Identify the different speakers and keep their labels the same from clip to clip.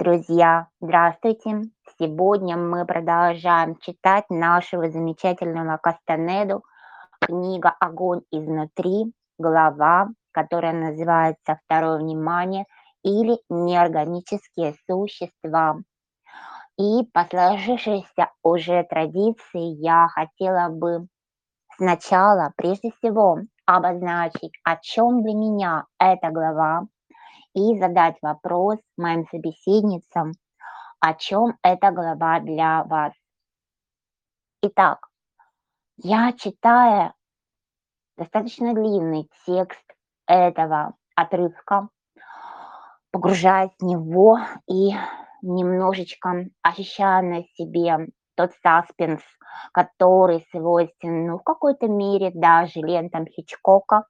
Speaker 1: Друзья, здравствуйте! Сегодня мы продолжаем читать нашего замечательного Кастанеду, книга «Огонь изнутри», глава, которая называется «Второе внимание» или «Неорганические существа». И по сложившейся уже традиции я хотела бы сначала, прежде всего, обозначить, о чем для меня эта глава, и задать вопрос моим собеседницам, о чем эта глава для вас. Итак, я читая достаточно длинный текст этого отрывка, погружаясь в него и немножечко ощущая на себе тот саспенс, который свойствен, ну, в какой-то мере даже лентам Хичкока,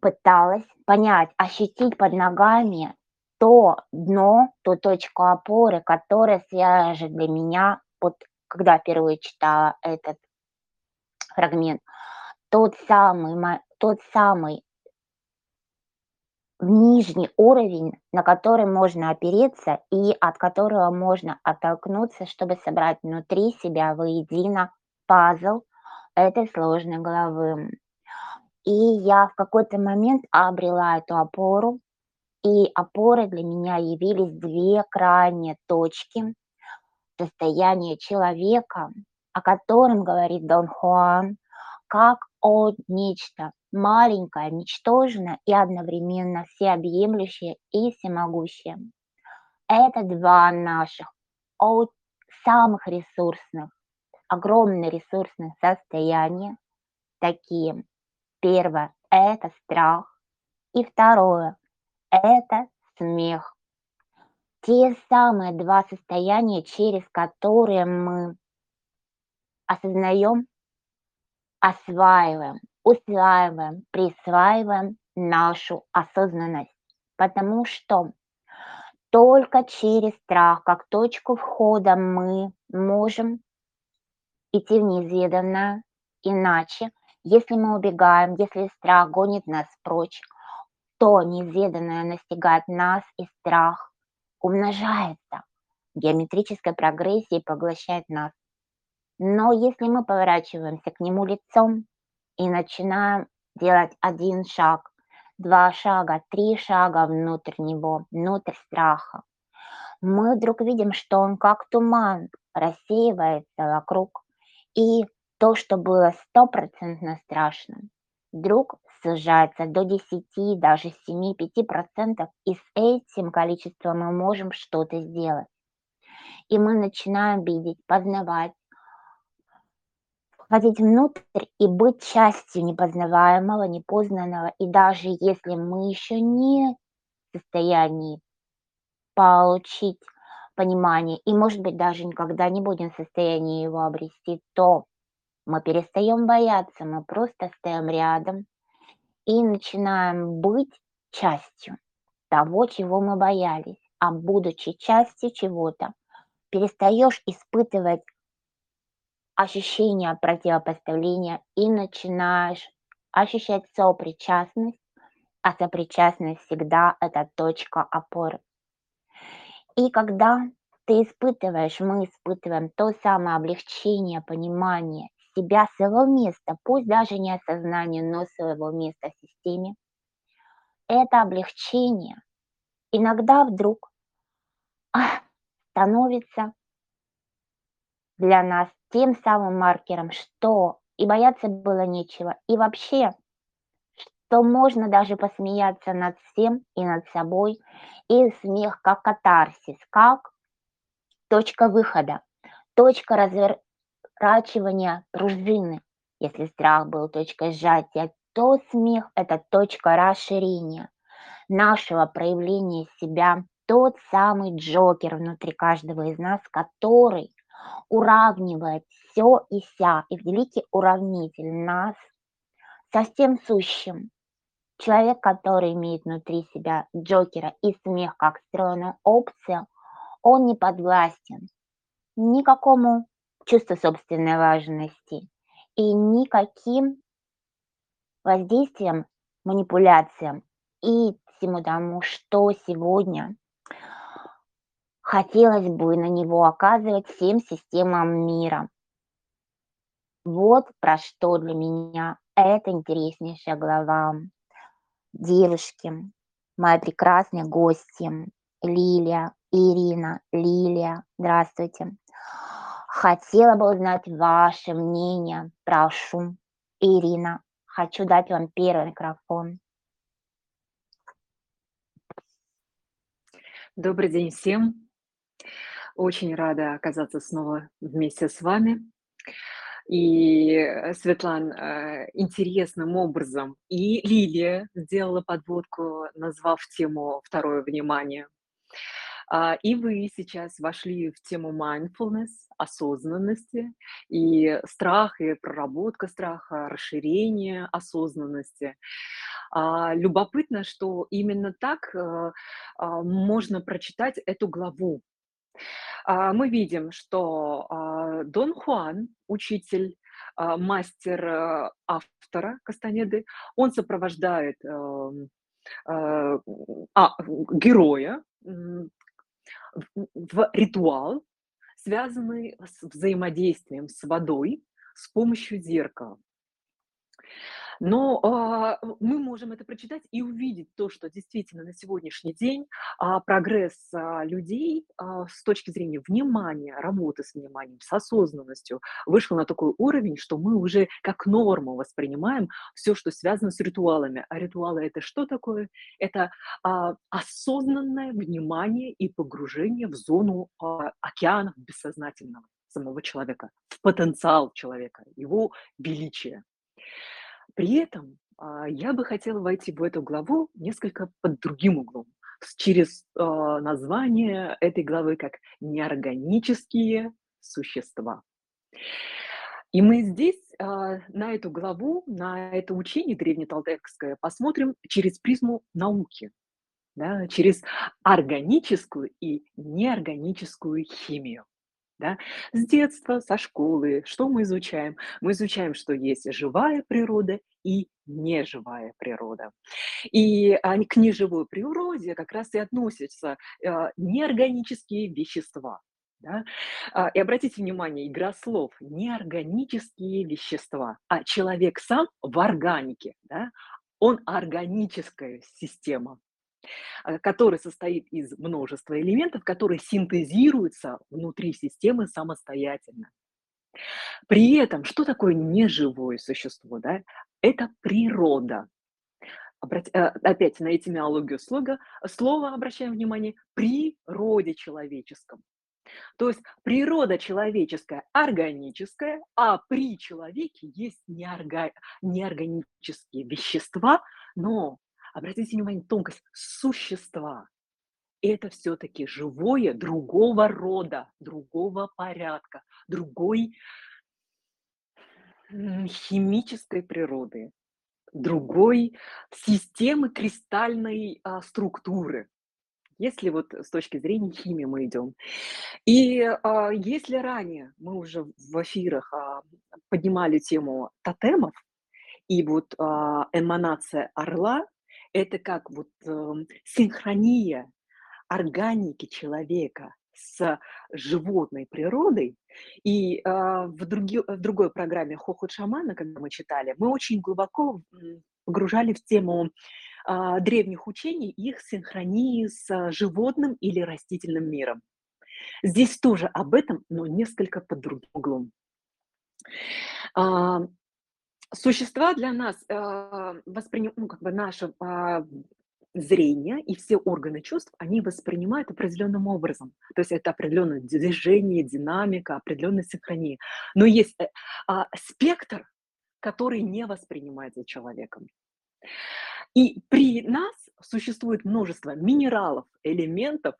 Speaker 1: пыталась понять, ощутить под ногами то дно, ту точку опоры, которая свяжет для меня, вот когда впервые читала этот фрагмент, тот самый, тот самый нижний уровень, на который можно опереться и от которого можно оттолкнуться, чтобы собрать внутри себя воедино пазл этой сложной головы. И я в какой-то момент обрела эту опору, и опорой для меня явились две крайние точки состояния человека, о котором говорит Дон Хуан, как о нечто маленькое, ничтожное и одновременно всеобъемлющее и всемогущее. Это два наших от самых ресурсных, огромных ресурсных состояния, такие Первое – это страх. И второе – это смех. Те самые два состояния, через которые мы осознаем, осваиваем, усваиваем, присваиваем нашу осознанность. Потому что только через страх, как точку входа, мы можем идти в неизведанное, иначе если мы убегаем, если страх гонит нас прочь, то неизведанное настигает нас, и страх умножается в геометрической прогрессии поглощает нас. Но если мы поворачиваемся к нему лицом и начинаем делать один шаг, два шага, три шага внутрь него, внутрь страха, мы вдруг видим, что он как туман рассеивается вокруг, и то, что было стопроцентно страшным, вдруг сужается до 10, даже 7-5%, и с этим количеством мы можем что-то сделать. И мы начинаем видеть, познавать, входить внутрь и быть частью непознаваемого, непознанного. И даже если мы еще не в состоянии получить понимание, и, может быть, даже никогда не будем в состоянии его обрести, то мы перестаем бояться, мы просто стоим рядом и начинаем быть частью того, чего мы боялись. А будучи частью чего-то, перестаешь испытывать ощущение противопоставления и начинаешь ощущать сопричастность, а сопричастность всегда это точка опоры. И когда ты испытываешь, мы испытываем то самое облегчение, понимание себя своего места, пусть даже не осознание, но своего места в системе, это облегчение иногда вдруг а, становится для нас тем самым маркером, что и бояться было нечего, и вообще, что можно даже посмеяться над всем и над собой, и смех как катарсис, как точка выхода, точка развер сворачивания пружины. Если страх был точкой сжатия, то смех – это точка расширения нашего проявления себя, тот самый Джокер внутри каждого из нас, который уравнивает все и вся, и великий уравнитель нас со всем сущим. Человек, который имеет внутри себя Джокера и смех как встроенную опцию, он не подвластен никакому чувство собственной важности и никаким воздействием, манипуляциям и всему тому, что сегодня хотелось бы на него оказывать всем системам мира. Вот про что для меня эта интереснейшая глава. Девушки, мои прекрасные гости, Лилия, Ирина, Лилия, здравствуйте. Хотела бы узнать ваше мнение. Прошу. Ирина, хочу дать вам первый микрофон.
Speaker 2: Добрый день всем. Очень рада оказаться снова вместе с вами. И, э, Светлан, э, интересным образом и Лилия сделала подводку, назвав тему «Второе внимание». А, и вы сейчас вошли в тему mindfulness, осознанности, и страх, и проработка страха, расширение осознанности. А, любопытно, что именно так э, а, можно прочитать эту главу. Мы видим, что Дон Хуан, учитель, мастер э, автора Кастанеды, он сопровождает эм, э, а, героя в ритуал, связанный с взаимодействием с водой с помощью зеркала. Но а, мы можем это прочитать и увидеть то, что действительно на сегодняшний день а, прогресс а, людей а, с точки зрения внимания, работы с вниманием, с осознанностью вышел на такой уровень, что мы уже как норму воспринимаем все, что связано с ритуалами. А ритуалы это что такое? Это а, осознанное внимание и погружение в зону а, океанов бессознательного самого человека, в потенциал человека, его величие. При этом а, я бы хотела войти в эту главу несколько под другим углом, через а, название этой главы как «Неорганические существа». И мы здесь а, на эту главу, на это учение древнеталтекское посмотрим через призму науки, да, через органическую и неорганическую химию. Да? С детства, со школы, что мы изучаем? Мы изучаем, что есть живая природа и неживая природа. И а, к неживой природе как раз и относятся а, неорганические вещества. Да? А, и обратите внимание, игра слов – неорганические вещества, а человек сам в органике, да? он органическая система. Э, который состоит из множества элементов, которые синтезируются внутри системы самостоятельно. При этом, что такое неживое существо? Да? Это природа. Э, опять на этимиологию слога, слова обращаем внимание, природе человеческом. То есть природа человеческая органическая, а при человеке есть неорга, неорганические вещества, но обратите внимание, тонкость существа. Это все-таки живое другого рода, другого порядка, другой химической природы, другой системы кристальной а, структуры, если вот с точки зрения химии мы идем. И а, если ранее мы уже в эфирах а, поднимали тему тотемов, и вот а, эманация орла это как вот э, синхрония органики человека с животной природой. И э, в, други, в другой программе «Хохот шамана», когда мы читали, мы очень глубоко погружали в тему э, древних учений, их синхронии с животным или растительным миром. Здесь тоже об этом, но несколько под другим углом. Существа для нас, а, восприним ну, как бы наше, а, зрение и все органы чувств, они воспринимают определенным образом. То есть это определенное движение, динамика, определенная синхрония. Но есть, э, а, спектр, который не воспринимается человеком. И при нас существует множество минералов, элементов,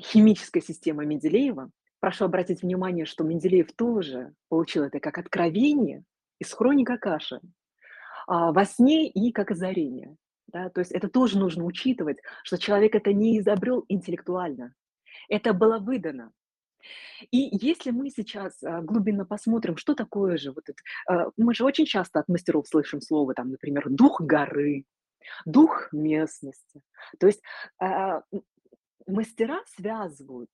Speaker 2: химическая система Менделеева, Прошу обратить внимание, что Менделеев тоже получил это как откровение из хроника Каши а, во сне и как озарение. Да? То есть это тоже нужно учитывать, что человек это не изобрел интеллектуально. Это было выдано. И если мы сейчас, а, глубинно посмотрим, что такое же вот это, а, мы же очень часто от мастеров слышим слово, там, например, дух горы, дух местности. То есть, мастера связывают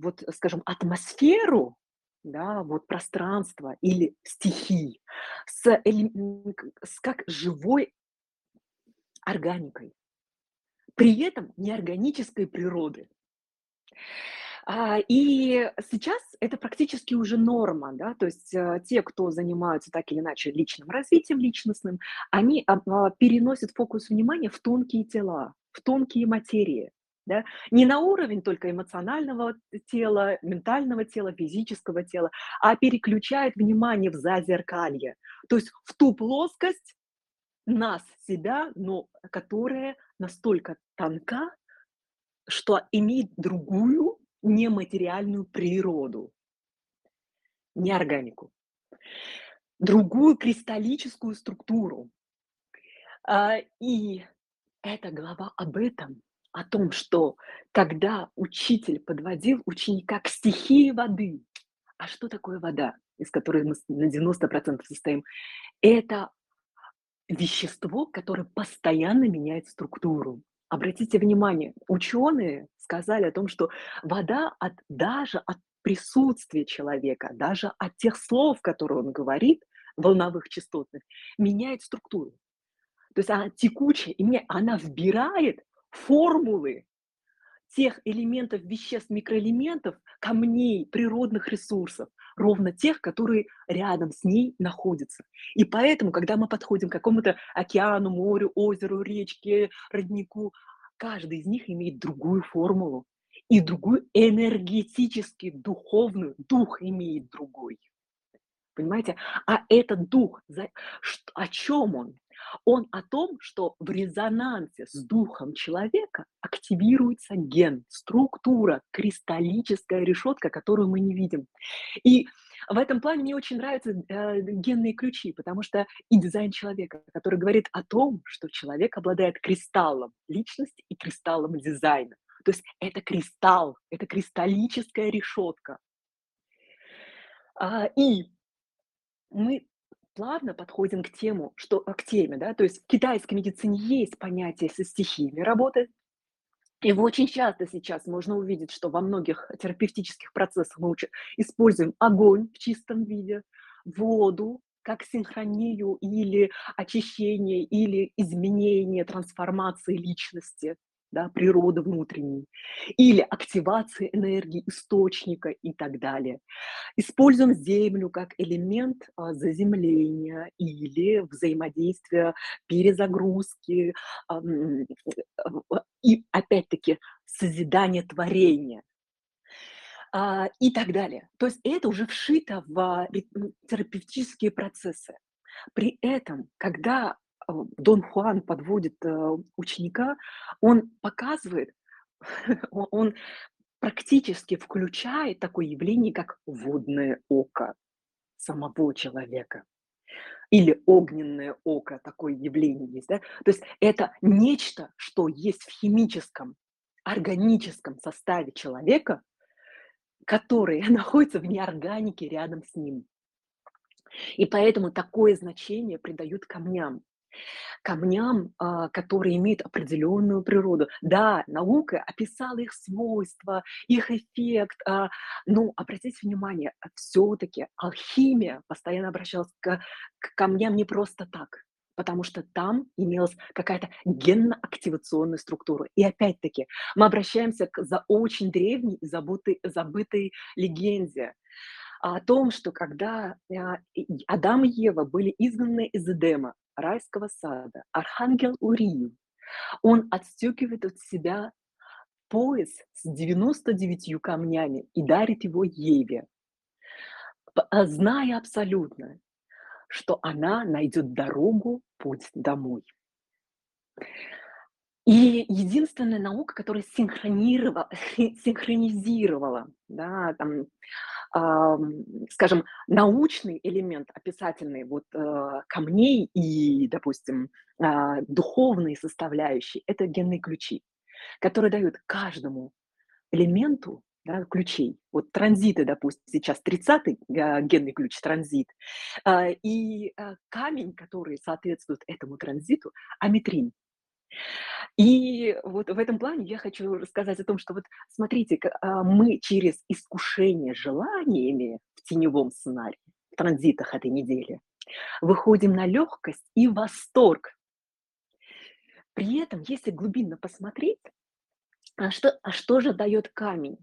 Speaker 2: вот, скажем, атмосферу, да, вот пространство или стихии с с как живой органикой, при этом неорганической природы. А, и сейчас это практически уже норма, да, то есть, э, те, кто занимаются так или иначе личным развитием личностным, они об а, переносят фокус внимания в тонкие тела, в тонкие материи, да. Не на уровень только эмоционального тела, ментального тела, физического тела, а переключают внимание в зазеркалье, то есть в ту плоскость нас, себя, но которая настолько тонка, что имеет другую нематериальную природу, неорганику, другую кристаллическую структуру. А, и эта глава об этом, о том, что когда учитель подводил ученика к стихии воды. А что такое вода, из которой мы на 90 состоим? Это вещество, которое постоянно меняет структуру. Обратите внимание, ученые сказали о том, что вода от даже от присутствия человека, даже от тех слов, которые он говорит, волновых, частотных, меняет структуру. То есть она текучая, и мне она вбирает формулы тех элементов, веществ, микроэлементов, камней, природных ресурсов, ровно тех, которые рядом с ней находятся. И поэтому, когда мы подходим к какому-то океану, морю, озеру, речке, роднику, каждый из них имеет другую формулу и другую энергетически духовную, дух имеет другой. Понимаете? А этот дух, о чём он? Он о том, что в резонансе с духом человека активируется ген, структура, кристаллическая решетка, которую мы не видим. И в этом плане мне очень нравятся, э, генные ключи, потому что и дизайн человека, который говорит о том, что человек обладает кристаллом личности и кристаллом дизайна. То есть это кристалл, это кристаллическая решетка. А, и мы плавно подходим к тему, что а, к теме, да, то есть в китайской медицине есть понятие со стихиями работы. Его очень часто сейчас можно увидеть, что во многих терапевтических процессах мы используем огонь в чистом виде, воду как синхронию или очищение, или изменение, трансформации личности да, природы внутренней, или активации энергии источника и так далее. Используем Землю как элемент а, заземления или взаимодействия, перезагрузки ам, а, и опять-таки созидания творения. А, и так далее. То есть это уже вшито в терапевтические процессы. При этом, когда а, Дон Хуан подводит, э, ученика, он показывает, он практически включает такое явление, как водное око самого человека или огненное око, такое явление есть, да. То есть это нечто, что есть в химическом, органическом составе человека, которое находится в неорганике рядом с ним. И поэтому такое значение придают камням камням, а, которые имеют определенную природу. Да, наука описала их свойства, их эффект, а, но обратите внимание, а, все-таки алхимия постоянно обращалась к, к камням не просто так, потому что там имелась какая-то генно-активационная структура. И опять-таки мы обращаемся к за очень древней, забытой, забытой легенде о том, что когда Адам и Ева были изгнаны из Эдема, райского сада, архангел Урию, он отстегивает от себя пояс с 99 камнями и дарит его Еве, а, зная абсолютно, что она найдет дорогу, путь домой. И единственная наука, которая синхронировала, синхронизировала, да, там, ам, скажем, научный элемент описательный вот, э, камней и, допустим, а, духовные составляющие- это генные ключи, которые дают каждому элементу да, ключей. Вот транзиты, допустим, сейчас 30-й а, генный ключ транзит, а, и а, камень, который соответствует этому транзиту, аметрин. И вот в этом плане я хочу рассказать о том, что вот смотрите, а, мы через искушение желаниями в теневом сценарии, в транзитах этой недели, выходим на легкость и восторг. При этом, если глубинно посмотреть, а что, а что же дает камень?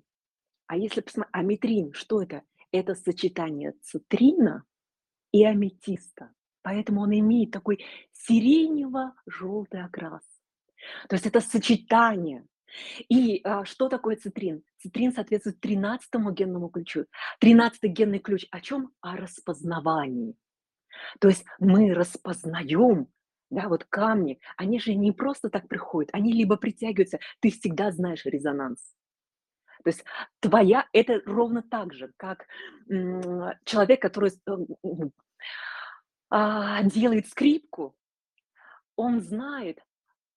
Speaker 2: А если посмотреть, аметрин, что это? Это сочетание цитрина и аметиста. Поэтому он имеет такой сиренево-желтый окрас. То есть это сочетание. И а, что такое цитрин? Цитрин соответствует тринадцатому генному ключу. Тринадцатый генный ключ о чем? О распознавании. То есть мы распознаем, да, вот камни, они же не просто так приходят, они либо притягиваются, ты всегда знаешь резонанс. То есть твоя, это ровно так же, как м, человек, который м, м, а, делает скрипку, он знает,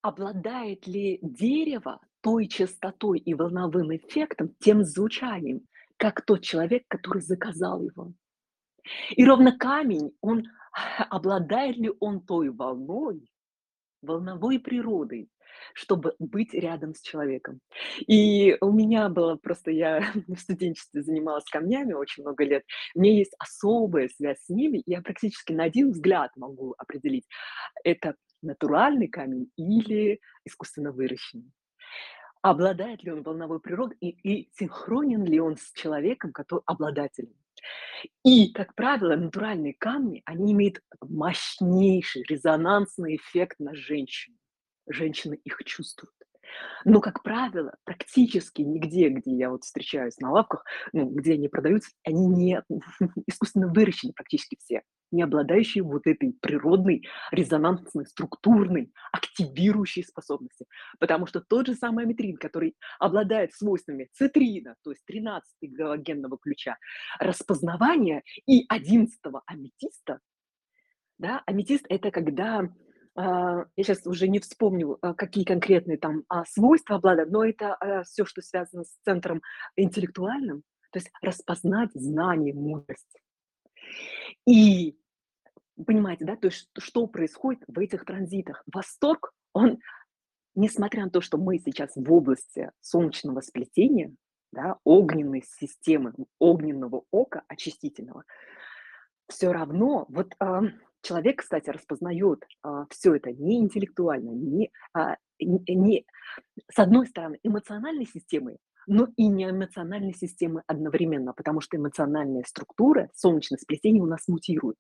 Speaker 2: обладает ли дерево той частотой и волновым эффектом, тем звучанием, как тот человек, который заказал его. И ровно камень, он обладает ли он той волной, волновой природой, чтобы быть рядом с человеком. И у меня было просто, я в студенчестве занималась камнями очень много лет, у меня есть особая связь с ними, я практически на один взгляд могу определить, это натуральный камень или искусственно выращенный. Обладает ли он волновой природой и, и синхронен ли он с человеком, который обладателем. И, как правило, натуральные камни, они имеют мощнейший резонансный эффект на женщину. Женщины их чувствуют. Но, как правило, практически нигде, где я вот встречаюсь на лавках, ну, где они продаются, они не искусственно выращены практически все, не обладающие вот этой природной, резонансной, структурной, активирующей способностью. Потому что тот же самый аметрин, который обладает свойствами цитрина, то есть 13 генного ключа, распознавания и 11 аметиста, да, аметист– это когда я сейчас уже не вспомню, а, какие конкретные там а, свойства обладают, но это все, что связано с центром интеллектуальным, то есть распознать знание, мудрость. И понимаете, да, то есть что происходит в этих транзитах? Восторг, он, несмотря на то, что мы сейчас в области солнечного сплетения, да, огненной системы, огненного ока очистительного, все равно вот а, человек, кстати, распознает а, все это не интеллектуально, не, а, не, с одной стороны эмоциональной системой, но и не эмоциональной системой одновременно, потому что эмоциональная структура, солнечное сплетение у нас мутирует.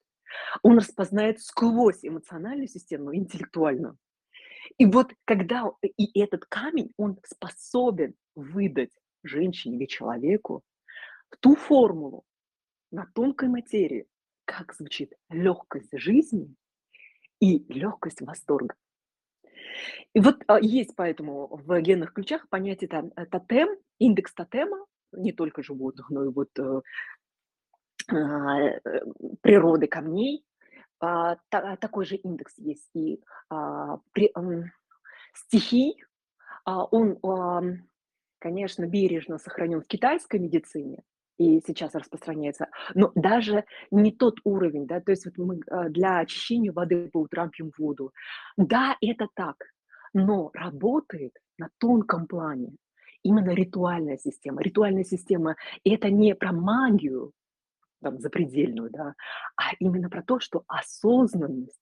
Speaker 2: Он распознает сквозь эмоциональную систему, интеллектуальную. И вот когда о- и этот камень, он способен выдать женщине или человеку ту формулу на тонкой материи, как звучит легкость жизни и легкость восторга. И вот а, есть поэтому в генных ключах понятие там, э, тотем, индекс тотема, не только животных, но и вот э, а, природы камней. А, та- такой же индекс есть и стихий. Он, конечно, бережно сохранен в китайской медицине и сейчас распространяется, но даже не тот уровень, да, то есть вот мы а, для очищения воды по утрам пьем воду. Да, это так, но работает на тонком плане именно ритуальная система. Ритуальная система– это не про магию, там, запредельную, да, а именно про то, что осознанность,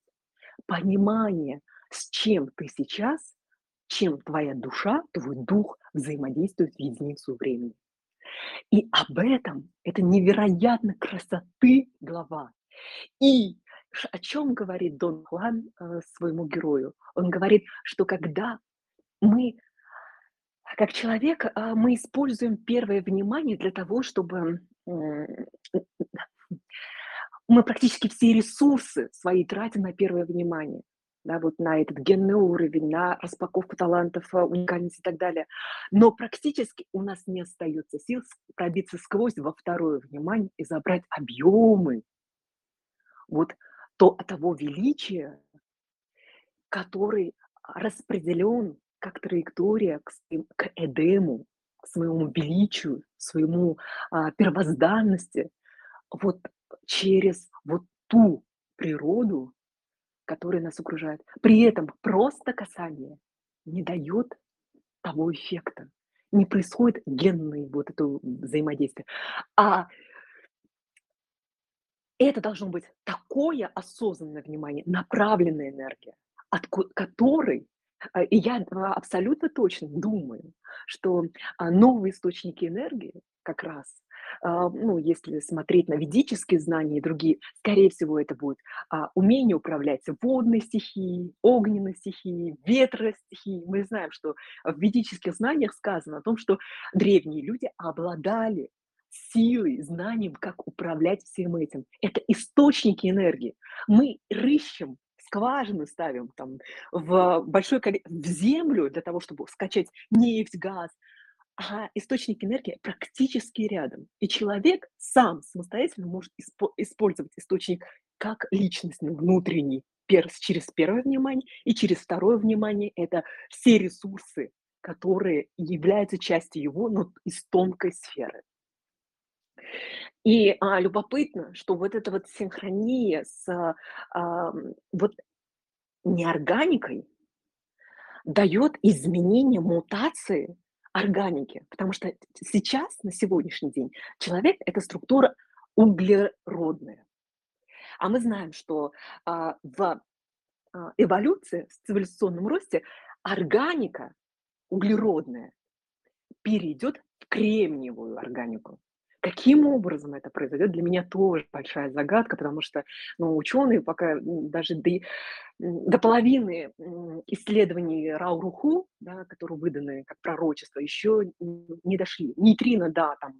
Speaker 2: понимание, с чем ты сейчас, чем твоя душа, твой дух взаимодействует в единицу времени. И об этом, это невероятно красоты глава. И о чем говорит Дон Хуан э, своему герою? Он говорит, что когда мы, как человек, а, мы используем первое внимание для того, чтобы мы практически все ресурсы свои тратим на первое внимание, да, вот на этот генный уровень, на распаковку талантов, а, уникальность и так далее. Но практически у нас не остается сил пробиться сквозь во второе внимание и забрать объемы вот то, того величия, который распределен как траектория к, своим- к Эдему, к своему величию, своему, а, первозданности вот через вот ту природу, которая нас окружает. При этом просто касание не дает того эффекта. Не происходит генное вот это взаимодействие. А это должно быть такое осознанное внимание, направленная энергия, от которой а, и я абсолютно точно думаю, что а, новые источники энергии как раз, ну, если смотреть на ведические знания и другие, скорее всего, это будет умение управлять водной стихией, огненной стихией, ветростихией. Мы знаем, что в ведических знаниях сказано о том, что древние люди обладали силой, знанием, как управлять всем этим. Это источники энергии. Мы рыщем, скважины ставим там в большой в землю для того, чтобы скачать нефть, газ, а источник энергии практически рядом. И человек сам самостоятельно может испо- использовать источник как личностный, внутренний, пер- через первое внимание и через второе внимание. Это все ресурсы, которые являются частью его, но из тонкой сферы. И а, любопытно, что вот эта вот синхрония с а, вот неорганикой дает изменение, мутации органики. Потому что сейчас, на сегодняшний день, человек– это структура углеродная. А мы знаем, что а, в а, эволюции, в цивилизационном росте органика углеродная перейдет в кремниевую органику. Каким образом это произойдет, для меня тоже большая загадка, потому что ну, ученые пока даже до, до половины исследований Рауруху, да, которые выданы как пророчество, еще не дошли. Нейтрино, да, там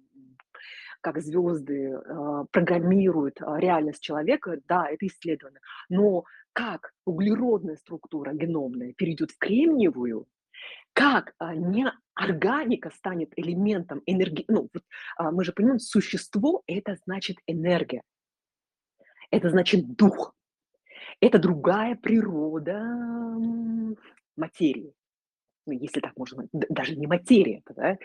Speaker 2: как звезды э, программируют э, реальность человека, да, это исследовано. Но как углеродная структура геномная перейдет в кремниевую, как а, не органика станет элементом энергии. Ну, вот, а, мы же понимаем, существо– это значит энергия. Это значит дух. Это другая природа материи. Ну, если так можно даже не материя. Да?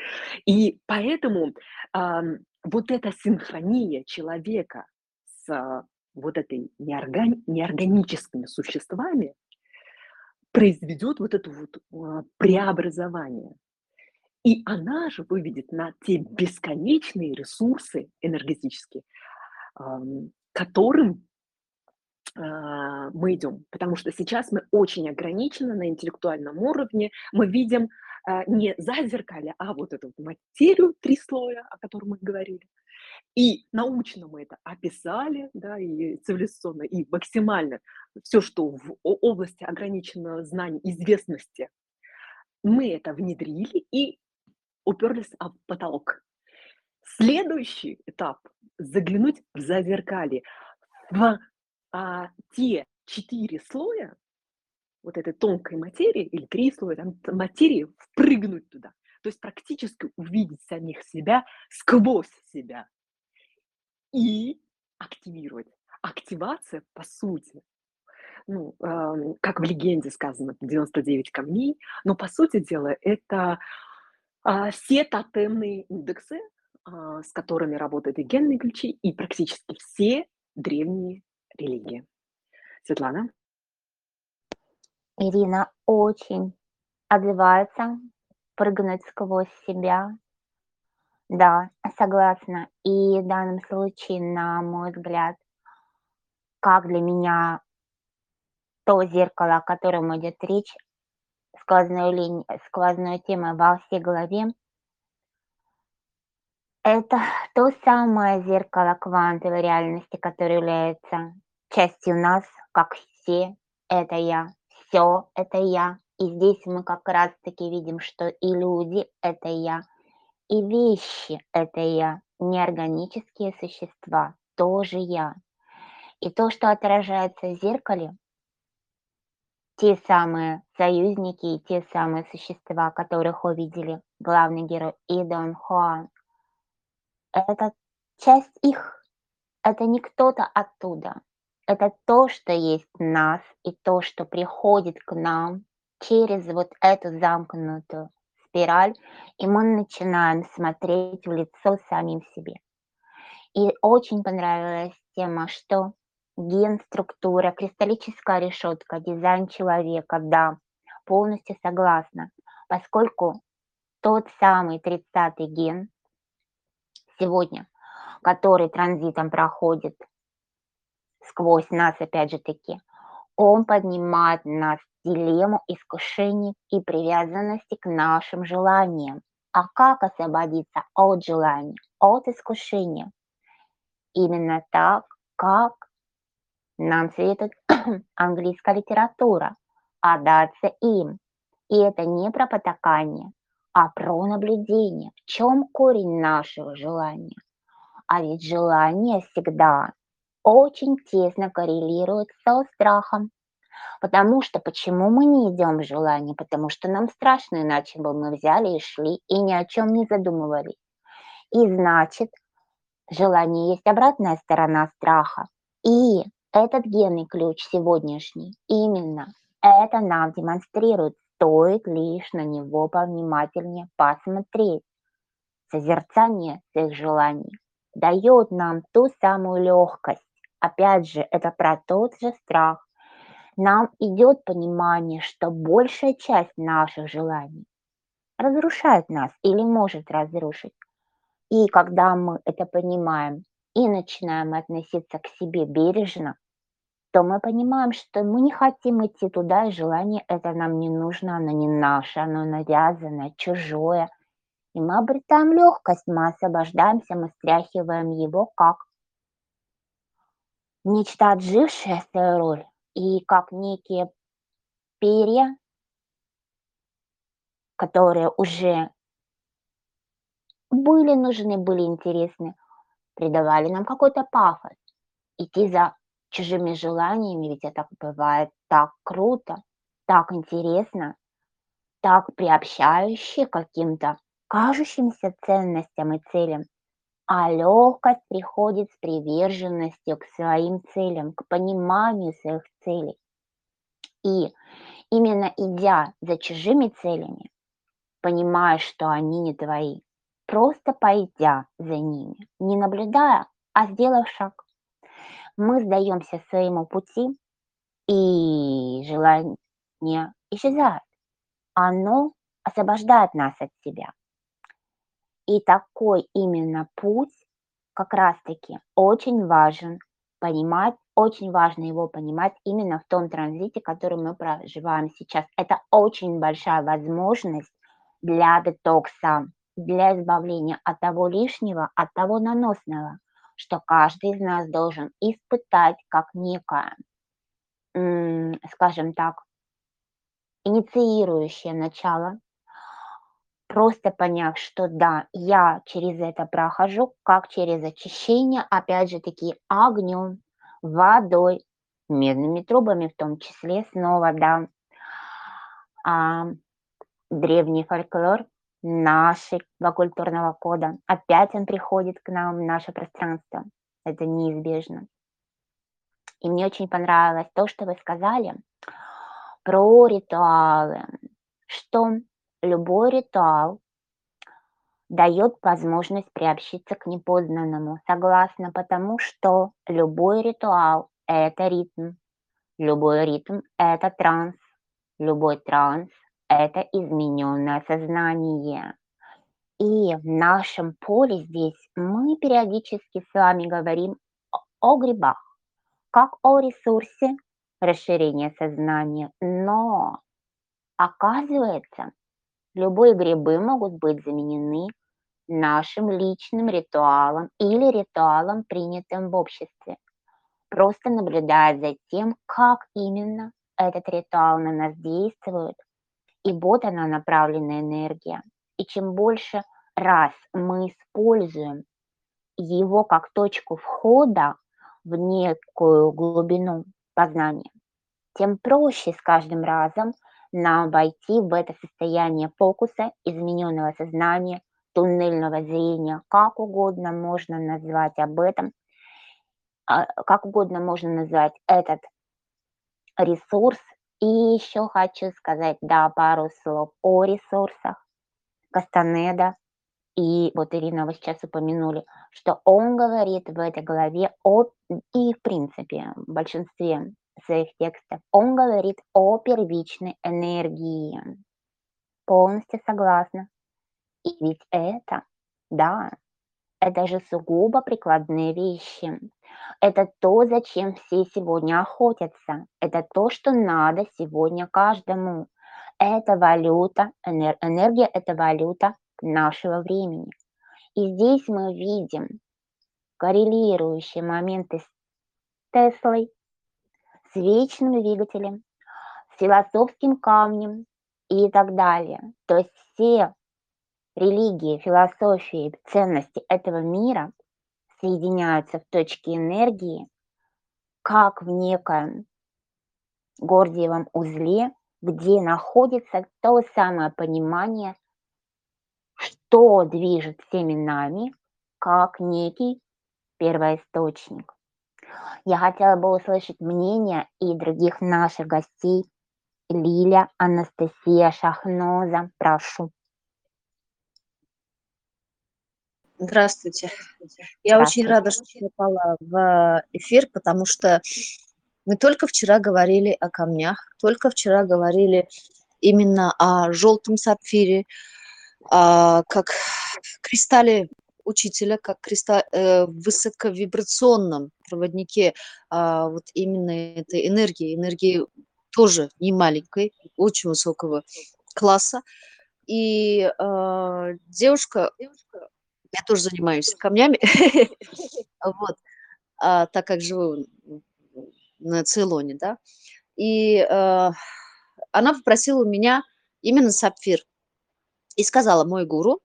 Speaker 2: И поэтому а, вот эта синхрония человека с а, вот этой неоргани- неорганическими существами, произведет вот это вот а, преобразование. И она же выведет на те бесконечные ресурсы энергетические, которым а, мы идем. Потому что сейчас мы очень ограничены на интеллектуальном уровне. Мы видим а, не за зеркале, а вот эту материю, три слоя, о котором мы говорили. И научно мы это описали, да, и цивилизационно, и максимально все, что в области ограниченного знания, известности, мы это внедрили и уперлись в потолок. Следующий этап– заглянуть в зазеркалье, в а, те четыре слоя вот этой тонкой материи, или три слоя там, материи, впрыгнуть туда. То есть практически увидеть самих себя сквозь себя и активировать. Активация, по сути, ну, э, как в легенде сказано, 99 камней, но по сути дела это все тотемные индексы, э, с которыми работают и генные ключи, и практически все древние религии. Светлана?
Speaker 1: Ирина очень отзывается, прыгнуть сквозь себя, да, согласна. И в данном случае, на мой взгляд, как для меня то зеркало, о котором идет речь, сквозной линии, сквозной темой во всей голове, это то самое зеркало квантовой реальности, которое является частью нас, как все, это я, все это я. И здесь мы как раз-таки видим, что и люди это я, и вещи – это я, неорганические существа – тоже я. И то, что отражается в зеркале, те самые союзники и те самые существа, которых увидели главный герой и Дон Хуан, это часть их, это не кто-то оттуда, это то, что есть в нас и то, что приходит к нам через вот эту замкнутую спираль, и мы начинаем смотреть в лицо самим себе. И очень понравилась тема, что ген, структура, кристаллическая решетка, дизайн человека, да, полностью согласна, поскольку тот самый 30-й ген сегодня, который транзитом проходит сквозь нас, опять же таки, он поднимает нас в дилемму искушений и привязанности к нашим желаниям. А как освободиться от желаний, от искушения? Именно так, как нам светит английская литература, отдаться им. И это не про потакание, а про наблюдение. В чем корень нашего желания? А ведь желание всегда очень тесно коррелирует со страхом. Потому что почему мы не идем в желание? Потому что нам страшно, иначе бы мы взяли и шли, и ни о чем не задумывались. И значит, желание есть обратная сторона страха. И этот генный ключ сегодняшний именно это нам демонстрирует, стоит лишь на него повнимательнее посмотреть. Созерцание своих желаний дает нам ту самую легкость. Опять же, это про тот же страх. Нам идет понимание, что большая часть наших желаний разрушает нас или может разрушить. И когда мы это понимаем и начинаем относиться к себе бережно, то мы понимаем, что мы не хотим идти туда, и желание это нам не нужно, оно не наше, оно навязанное, чужое. И мы обретаем легкость, мы освобождаемся, мы стряхиваем его как нечто отжившее свою роль, и как некие перья, которые уже были нужны, были интересны, придавали нам какой-то пафос. Идти за чужими желаниями, ведь это бывает так круто, так интересно, так приобщающе каким-то кажущимся ценностям и целям. А легкость приходит с приверженностью к своим целям, к пониманию своих целей. И именно идя за чужими целями, понимая, что они не твои, просто пойдя за ними, не наблюдая, а сделав шаг, мы сдаемся своему пути, и желание исчезает. Оно освобождает нас от себя. И такой именно путь как раз-таки очень важен понимать, очень важно его понимать именно в том транзите, который мы проживаем сейчас. Это очень большая возможность для детокса, для избавления от того лишнего, от того наносного что каждый из нас должен испытать как некое, скажем так, инициирующее начало, просто поняв, что да, я через это прохожу, как через очищение, опять же таки огнем, водой, медными трубами в том числе, снова, да, а, древний фольклор, нашего культурного кода. Опять он приходит к нам в наше пространство. Это неизбежно. И мне очень понравилось то, что вы сказали про ритуалы, что любой ритуал дает возможность приобщиться к непознанному. Согласна, потому что любой ритуал– это ритм, любой ритм– это транс, любой транс это измененное сознание. И в нашем поле здесь мы периодически с вами говорим о грибах, как о ресурсе расширения сознания. Но оказывается, любые грибы могут быть заменены нашим личным ритуалом или ритуалом, принятым в обществе. Просто наблюдая за тем, как именно этот ритуал на нас действует, и вот она направленная энергия. И чем больше раз мы используем его как точку входа в некую глубину познания, тем проще с каждым разом нам войти в это состояние фокуса, измененного сознания, туннельного зрения, как угодно можно назвать об этом, а, как угодно можно назвать этот ресурс и еще хочу сказать, да, пару слов о ресурсах. Кастанеда и вот Ирина, вы сейчас упомянули, что он говорит в этой главе о и в принципе в большинстве своих текстов, он говорит о первичной энергии. Полностью согласна. И ведь это, да, это же сугубо прикладные вещи. Это то, зачем все сегодня охотятся. Это то, что надо сегодня каждому. Это валюта, энер- энергия– это валюта нашего времени. И здесь мы видим коррелирующие моменты с Теслой, с вечным двигателем, с философским камнем и так далее. То есть все религии, философии, ценности этого мира соединяются в точке энергии, как в некоем Гордиевом узле, где находится то самое понимание, что движет всеми нами, как некий первоисточник. Я хотела бы услышать мнение и других наших гостей. Лиля, Анастасия, Шахноза, прошу.
Speaker 3: Здравствуйте. Я очень рада, что попала в эфир, потому что мы только вчера говорили о камнях, только вчера говорили именно о желтом сапфире, а, как кристалле учителя, как кристалл, э, высоковибрационном проводнике а, вот именно этой энергии, энергии тоже не маленькой, очень высокого класса. И э, девушка, я тоже занимаюсь камнями, вот, а, так как живу на Цейлоне, да, и э, она попросила у меня именно сапфир. И сказала, мой гуру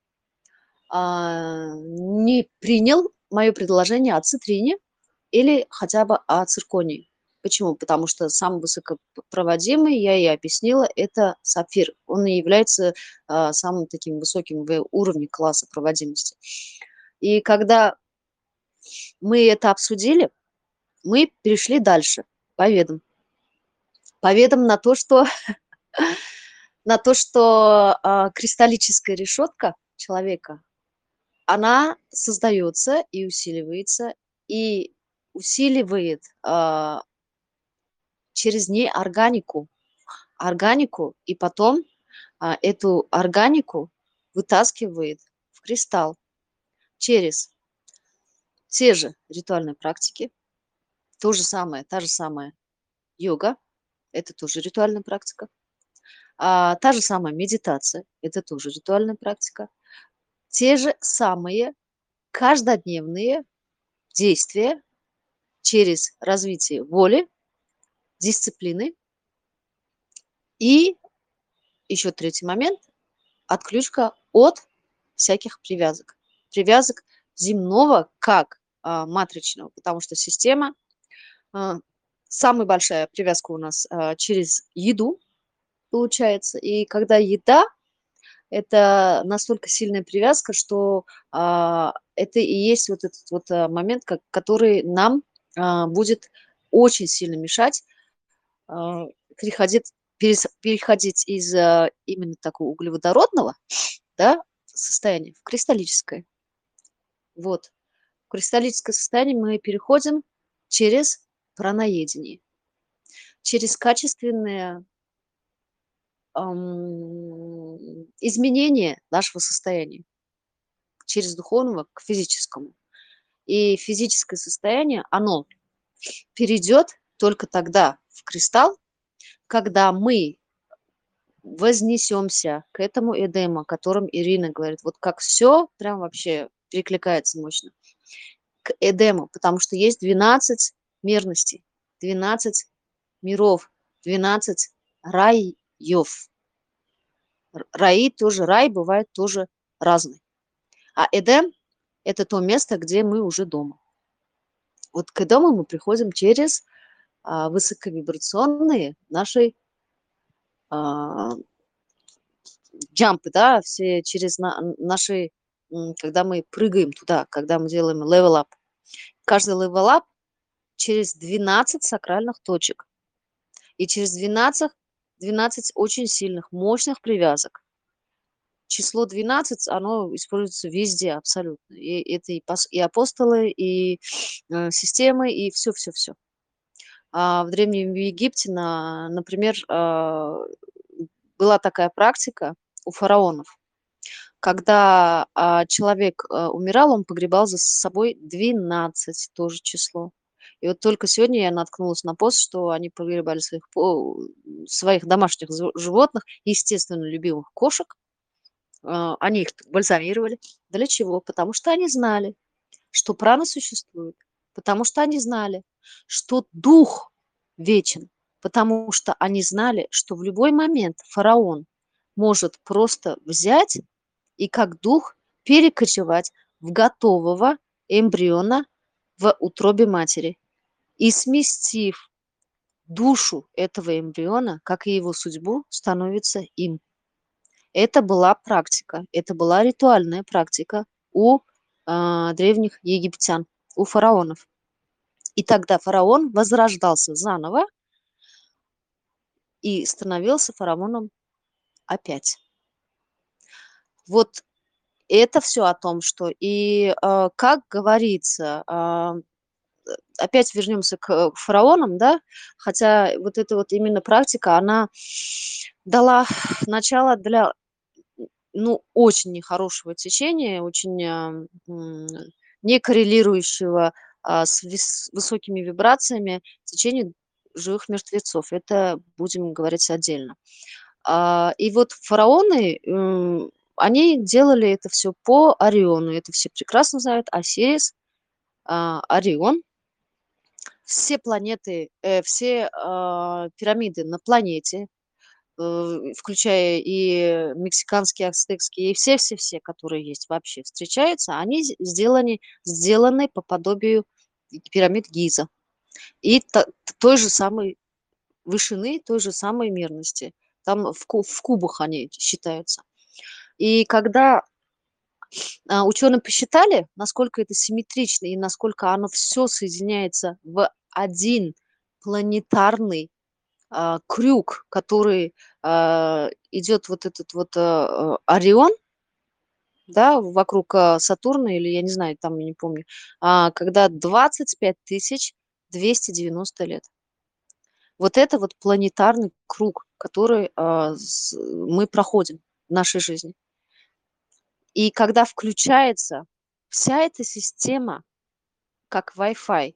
Speaker 3: а, не принял мое предложение о цитрине или хотя бы о цирконии. Почему? Потому что самый высокопроводимый, я ей объяснила, это сапфир. Он и является а, самым таким высоким в уровне класса проводимости. И когда мы это обсудили, мы перешли дальше по ведам. По ведам на то, что, на то, что а, кристаллическая решетка человека, она создается и усиливается, и усиливает а, через неорганику, органику, и потом а, эту органику вытаскивает в кристалл через те же ритуальные практики, то же самое, та же самая йога, это тоже ритуальная практика, а, та же самая медитация, это тоже ритуальная практика, те же самые каждодневные действия через развитие воли, дисциплины. И еще третий момент – отключка от всяких привязок. Привязок земного как а, матричного, потому что система, а, самая большая привязка у нас а, через еду получается. И когда еда – это настолько сильная привязка, что а, это и есть вот этот вот а, момент, как, который нам а, будет очень сильно мешать переходить, переходить из а, именно такого углеводородного да, состояния в кристаллическое. Вот. В кристаллическое состояние мы переходим через праноедение, через качественное эм, изменение нашего состояния, через духовного к физическому. И физическое состояние, оно перейдет только тогда в кристалл, когда мы вознесемся к этому Эдему, о котором Ирина говорит. Вот как все прям вообще перекликается мощно. К Эдему, потому что есть 12 мерностей, 12 миров, 12 раев. Раи тоже, рай бывает тоже разный. А Эдем – это то место, где мы уже дома. Вот к Эдему мы приходим через высоковибрационные наши а, джампы, да, все через на, наши, когда мы прыгаем туда, когда мы делаем level up. Каждый level up через 12 сакральных точек. И через 12, 12 очень сильных, мощных привязок. число 12, оно используется везде абсолютно. И это и апостолы, и э, системы, и все-все-все. А в Древнем Египте, на, например, э, была такая практика у фараонов. Когда э, человек э, умирал, он погребал за собой 12, тоже число. И вот только сегодня я наткнулась на пост, что они погребали своих, своих домашних животных, естественно, любимых кошек, а, они их бальзамировали. Для чего? Потому что они знали, что прана существует, потому что они знали, что дух вечен, потому что они знали, что в любой момент фараон может просто взять и как дух перекочевать в готового эмбриона в утробе матери. И сместив душу этого эмбриона, как и его судьбу, становится им. Это была практика, это была ритуальная практика у э, древних египтян, у фараонов. И тогда фараон возрождался заново и становился фараоном опять. Вот это все о том, что и э, как говорится, э, опять вернемся к фараонам, да, хотя вот эта вот именно практика, она дала начало для ну, очень нехорошего течения, очень а, не коррелирующего а, с высокими вибрациями течения живых мертвецов. Это будем говорить отдельно. А, и вот фараоны, они делали это все по Ориону. Это все прекрасно знают. Осирис, Орион. Все планеты, э, все пирамиды на планете, включая и мексиканские, ацтекские, и все-все-все, которые есть вообще, встречаются, они сделаны, сделаны по подобию пирамид Гиза. И то, той же самой вышины, той же самой мерности. Там в, в кубах они считаются. И когда а, ученые посчитали, насколько это симметрично и насколько оно все соединяется в один планетарный а, крюк, который а, идет вот этот вот а, Орион, да, вокруг Сатурна, или я не знаю, там я не помню, когда 25 тысяч 290 лет. Вот это вот планетарный круг, который мы проходим в нашей жизни. И когда включается вся эта система, как Wi-Fi,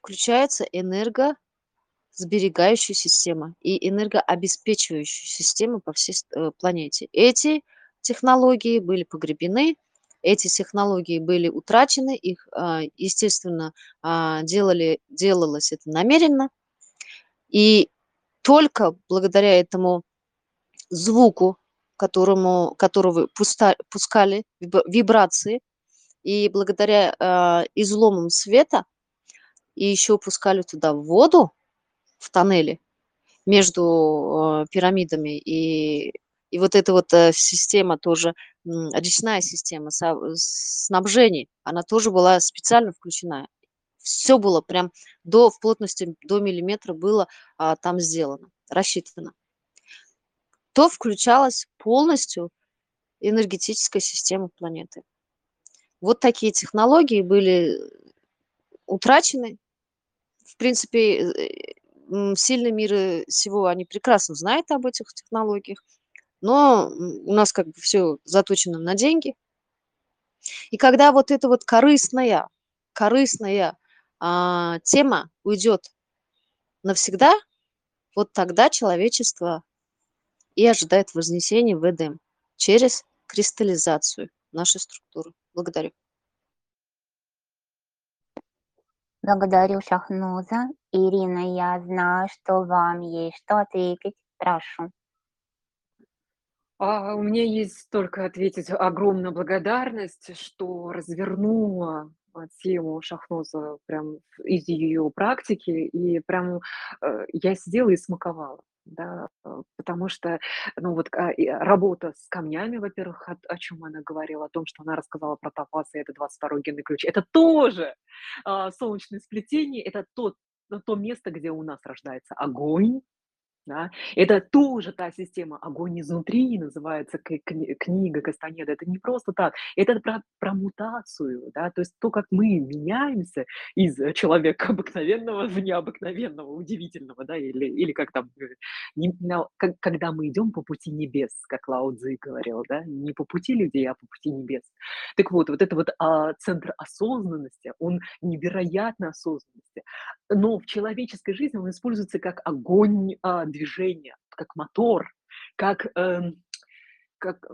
Speaker 3: включается энерго сберегающая система и энергообеспечивающая система по всей э, планете. Эти технологии были погребены, эти технологии были утрачены, их, а, естественно, а, делали, делалось это намеренно, и только благодаря этому звуку, которому, которого пуста, пускали вибрации, и благодаря э, изломам света, и еще пускали туда воду, в тоннеле между э, пирамидами. И, и вот эта вот э, система тоже, речная система снабжения, она тоже была специально включена. Все было прям до, в плотности до миллиметра было а, там сделано, рассчитано. То включалась полностью энергетическая система планеты. Вот такие технологии были утрачены. В принципе, э, сильные миры всего, они прекрасно знают об этих технологиях, но у нас как бы все заточено на деньги. И когда вот эта вот корыстная, корыстная а, тема уйдет навсегда, вот тогда человечество и ожидает вознесения в Эдем через кристаллизацию нашей структуры. Благодарю.
Speaker 1: Благодарю, Шахнуза. Ирина, я знаю, что вам есть что ответить. Прошу.
Speaker 2: А, у меня есть только ответить огромная благодарность, что развернула а, тему Шахноза прям из ее практики, и прям э, я сидела и смаковала да, э, потому что, ну вот а, работа с камнями, во-первых, о, о чем она говорила, о том, что она рассказала про топаз, и это 22 генный ключ, это тоже а, солнечное сплетение, это тот, то место, где у нас рождается огонь, Да? Это тоже та система «Огонь изнутри» называется кни книга Кастанеды. Это не просто так, это про про мутацию, да, то есть то, как мы меняемся из человека обыкновенного в необыкновенного, удивительного, да, или или как там, э, не как когда мы идем по пути небес, как Лао Цзы говорил, да, не по пути людей, а по пути небес. Так вот, вот это вот, а, центр осознанности, он невероятной осознанности, но в человеческой жизни он используется как огонь, а, движения, как мотор, как, эм, как,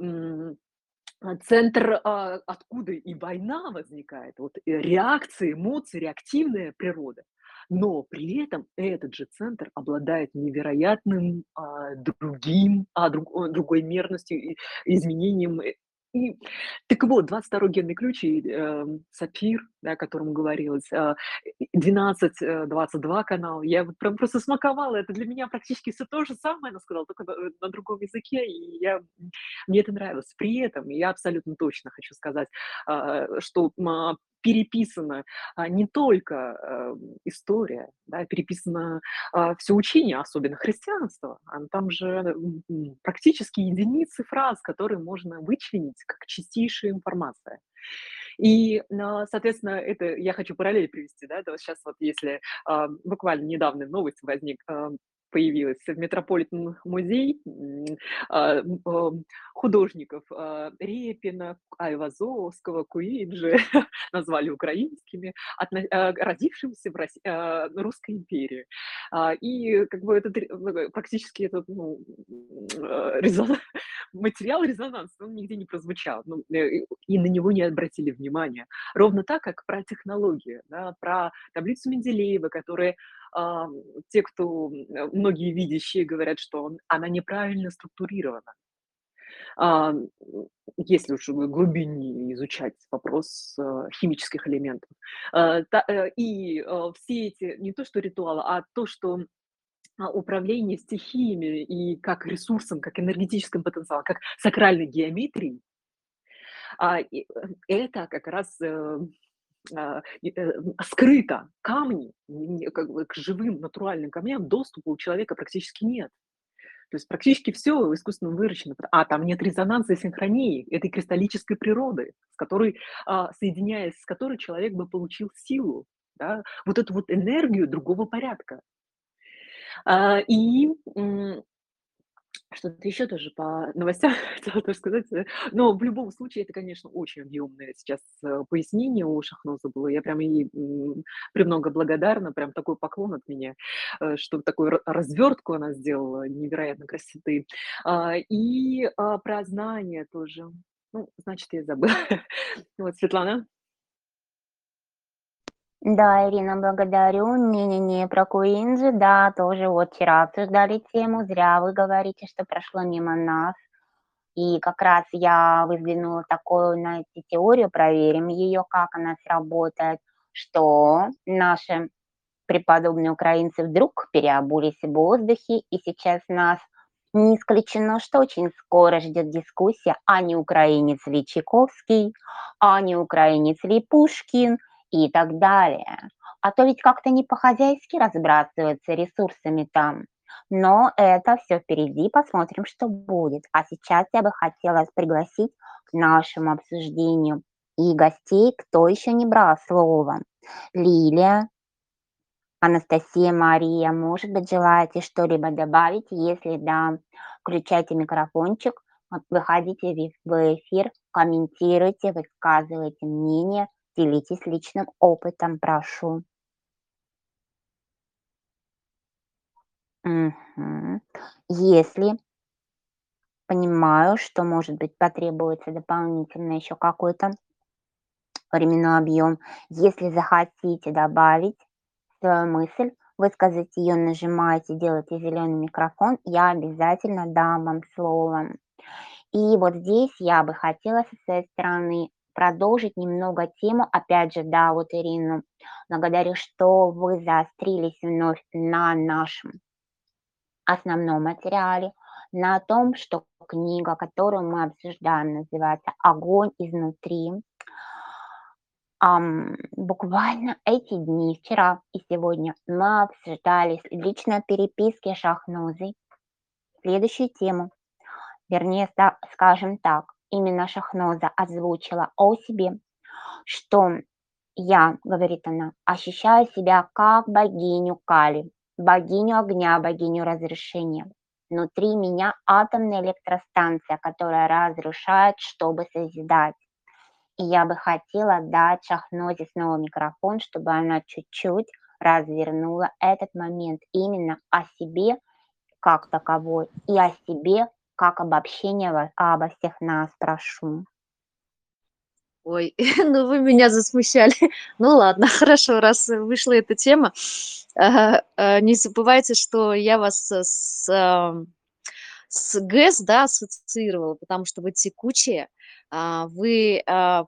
Speaker 2: а, центр, а, откуда и война возникает, вот, э, реакции, эмоции, реактивная природа. Но при этом этот же центр обладает невероятным, а, другим, а, друг другой мерностью и изменением, э, и так вот, 22 генный ключ и, эм, сапфир, да, о котором говорилось, а, и 12, э, 22 канал. Я вот прям просто смаковала. Это для меня практически все то же самое она сказала, только на, э, на другом языке, и я, мне это нравилось. При этом я абсолютно точно хочу сказать, а, что, ма переписана а, не только э, история, да, переписано а, все учение, особенно христианство. А там же практически единицы фраз, которые можно вычленить как чистейшая информация. И, соответственно, это я хочу параллель привести, да, то сейчас вот если буквально недавно новость возник, появилась в Метрополитен музей а, художников а, Репина, Айвазовского, Куинджи, назвали украинскими, а, родившимся в Русской империи. И как бы это практически этот ну, резон, материал резонансный, он нигде не прозвучал, ну, э, и на него не обратили внимания. Ровно так, как про технологии, да, про таблицу Менделеева, которая а, те, кто многие видящие говорят, что она неправильно структурирована. А, если уж глубиннее изучать вопрос а, химических элементов. А, та, э, и а, все эти, не то что ритуалы, а то, что а, управление стихиями и как ресурсом, как энергетическим потенциалом, как сакральной геометрией, а, э, это как раз э, а, э, скрыто. Камни, как бы к живым натуральным камням доступа у человека практически нет. То есть практически все искусственно выращено. А там нет резонанса и синхронии этой кристаллической природы, с которой, а, соединяясь с которой человек бы получил силу, да, вот эту вот энергию другого порядка. А, и что-то еще тоже по новостям хотела тоже сказать. Но в любом случае это, конечно, очень объемное сейчас э, пояснение у Шахноза было. Я прям ей премного благодарна, прям такой поклон от меня, э, что такую развертку она сделала невероятно красоты. А, и а, про знание тоже. Ну, значит, я забыла. Вот, Светлана.
Speaker 1: Да, Ирина, благодарю. Не-не-не, про Куинджи, да, тоже вот вчера обсуждали тему. Зря вы говорите, что прошло мимо нас. И как раз я выдвинула такую, на знаете, теорию, проверим ее, как она сработает, что наши преподобные украинцы вдруг переобулись в воздухе, и сейчас нас не исключено, что очень скоро ждет дискуссия, а не украинец ли Чайковский, а не украинец ли Пушкин – и так далее. А то ведь как-то не по-хозяйски разбрасываются ресурсами там. Но это все впереди, посмотрим, что будет. А сейчас я бы хотела пригласить к нашему обсуждению и гостей, кто еще не брал слово. Лилия, Анастасия, Мария, может быть, желаете что-либо добавить? Если да, включайте микрофончик, выходите в эфир, комментируйте, высказывайте мнение, Делитесь личным опытом, прошу. Мгм. Если понимаю, что, может быть, потребуется дополнительно еще какой-то временной объем. Если захотите добавить свою мысль, высказать ее, нажимаете, делаете зеленый микрофон, я обязательно дам вам слово. И вот здесь я бы хотела со своей стороны продолжить немного тему. Опять же, да, вот Ирину благодарю, что вы заострились вновь на нашем основном материале, на том, что книга, которую мы обсуждаем, называется «Огонь изнутри». Ам, буквально эти дни, вчера и сегодня, мы обсуждали в личной переписке Шахнозой следующую тему. Вернее, скажем так, именно Шахноза озвучила о себе, что я, говорит она, ощущаю себя как богиню Кали, богиню огня, богиню разрушения. Внутри меня атомная электростанция, которая разрушает, чтобы созидать. И я бы хотела дать Шахнозе снова микрофон, чтобы она чуть-чуть развернула этот момент именно о себе как таковой и о себе как обобщение во- обо всех нас прошу.
Speaker 3: Ой, ну вы меня засмущали. Ну ладно, хорошо, раз вышла эта тема. А, Не забывайте, что я вас э, с, с ГЭС, да, ассоциировала, потому что вы текучие, а, вы а,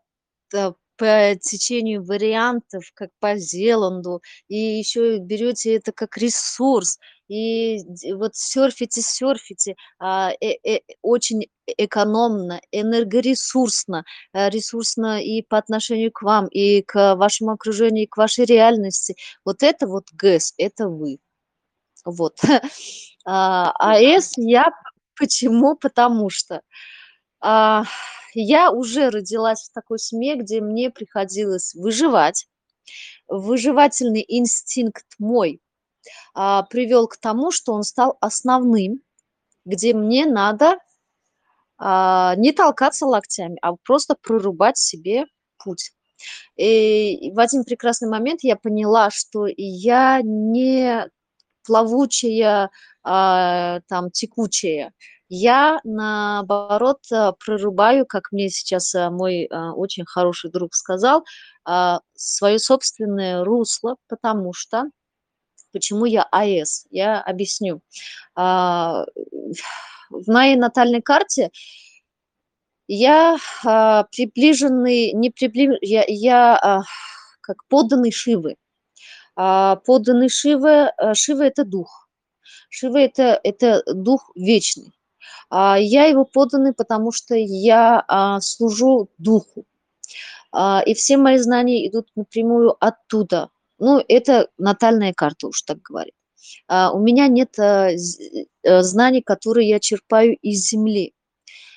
Speaker 3: по течению вариантов, как по Зеланду, и еще берете это как ресурс, и вот серфите, серфите, а, э- э- очень экономно, энергоресурсно, э, ресурсно и по отношению к вам, и к вашему окружению, и к вашей реальности. Вот это вот ГЭС, это вы. Вот. А а С я почему? Потому что а, я уже родилась в такой семье, где мне приходилось выживать. Выживательный инстинкт мой а, привел к тому, что он стал основным, где мне надо а, не толкаться локтями, а просто прорубать себе путь. И в один прекрасный момент я поняла, что я не плавучая, а, там, текучая. Я, наоборот, а, прорубаю, как мне сейчас а, мой а, очень хороший друг сказал, свое собственное русло, потому что Почему я АЭС? Я объясню. А, В моей натальной карте я а, приближенный, не приближенный, я, я а, как подданный Шивы. Подданный Шивы, Шива– это дух. Шива– это, это дух вечный. Я его подданный, потому что я служу духу. И все мои знания идут напрямую оттуда. Ну, это натальная карта, уж так говорит. А, У меня нет з- э, знаний, которые я черпаю из Земли.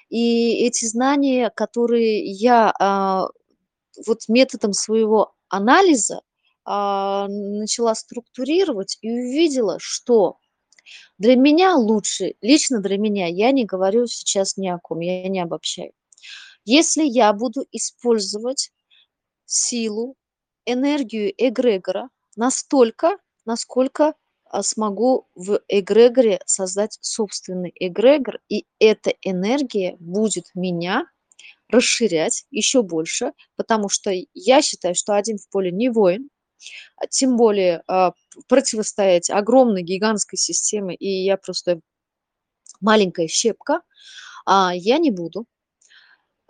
Speaker 3: И эти знания, которые я а, вот методом своего анализа а, начала структурировать и увидела, что для меня лучше, лично для меня, я не говорю сейчас ни о ком, я не обобщаю. Если я буду использовать силу, энергию эгрегора настолько, насколько а, смогу в эгрегоре создать собственный эгрегор, и эта энергия будет меня расширять еще больше, потому что я считаю, что один в поле не воин, а тем более а, противостоять огромной гигантской системе, и я просто маленькая щепка, я не буду.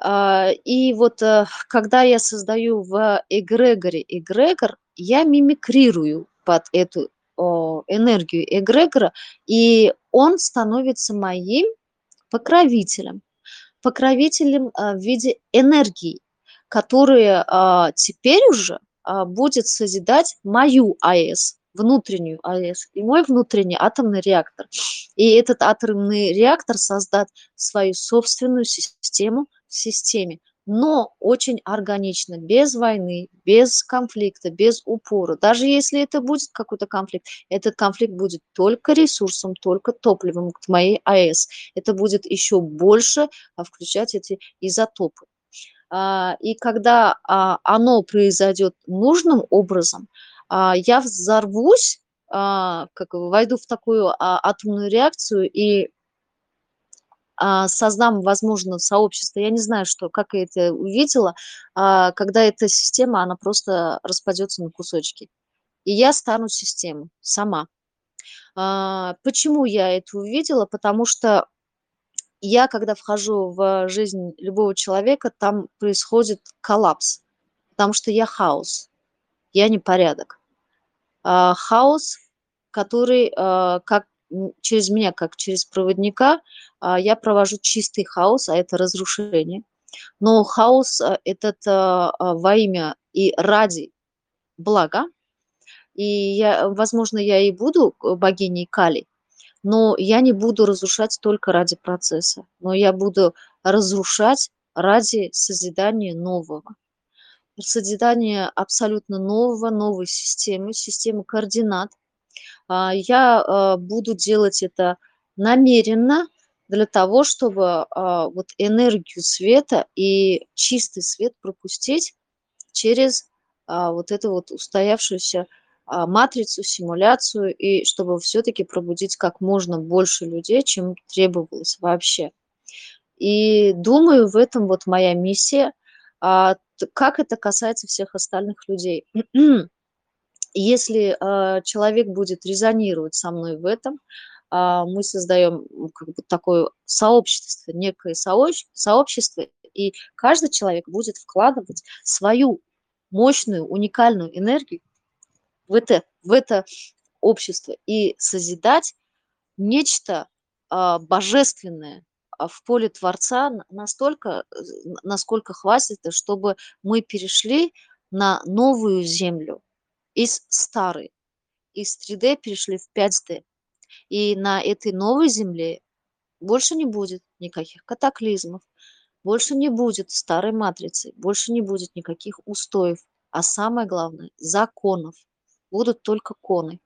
Speaker 3: А, И вот э, когда я создаю в эгрегоре эгрегор, я мимикрирую под эту энергию эгрегора, и он становится моим покровителем. Покровителем а, в виде энергии, которая а, теперь уже будет созидать мою АЭС, внутреннюю АЭС, и мой внутренний атомный реактор. И этот атомный реактор создаст свою собственную систему системе, но очень органично, без войны, без конфликта, без упора. Даже если это будет какой-то конфликт, этот конфликт будет только ресурсом, только топливом к моей АЭС. Это будет еще больше а, включать эти изотопы. А, И когда а, оно произойдет нужным образом, я взорвусь, как войду в такую атомную реакцию и создам, возможно, сообщество. Я не знаю, что, как я это увидела, а, когда эта система, она просто распадется на кусочки. И я стану системой сама. А, Почему я это увидела? Потому что я, когда вхожу в жизнь любого человека, там происходит коллапс, потому что я хаос, я не порядок. А, Хаос, который а, как через меня, как через проводника, а, я провожу чистый хаос, а это разрушение. Но хаос а, этот а, во имя и ради блага. И я, возможно, я и буду богиней Кали, но я не буду разрушать только ради процесса, но я буду разрушать ради созидания нового. Созидания абсолютно нового, новой системы, системы координат. А, я а, буду делать это намеренно для того, чтобы а, вот энергию света и чистый свет пропустить через вот эту вот устоявшуюся матрицу, симуляцию, и чтобы все-таки пробудить как можно больше людей, чем требовалось вообще. И думаю, в этом вот моя миссия. Как это касается всех остальных людей? Если а, человек будет резонировать со мной в этом, а, мы создаем как бы такое сообщество, некое сообщество, и каждый человек будет вкладывать свою мощную, уникальную энергию в это, в это общество и созидать нечто а, божественное, в поле Творца настолько, э, насколько хватит, чтобы мы перешли на новую землю из старой. Из 3D перешли в 5D. И на этой новой земле больше не будет никаких катаклизмов, больше не будет старой матрицы, больше не будет никаких устоев, а самое главное – законов. Будут только коны,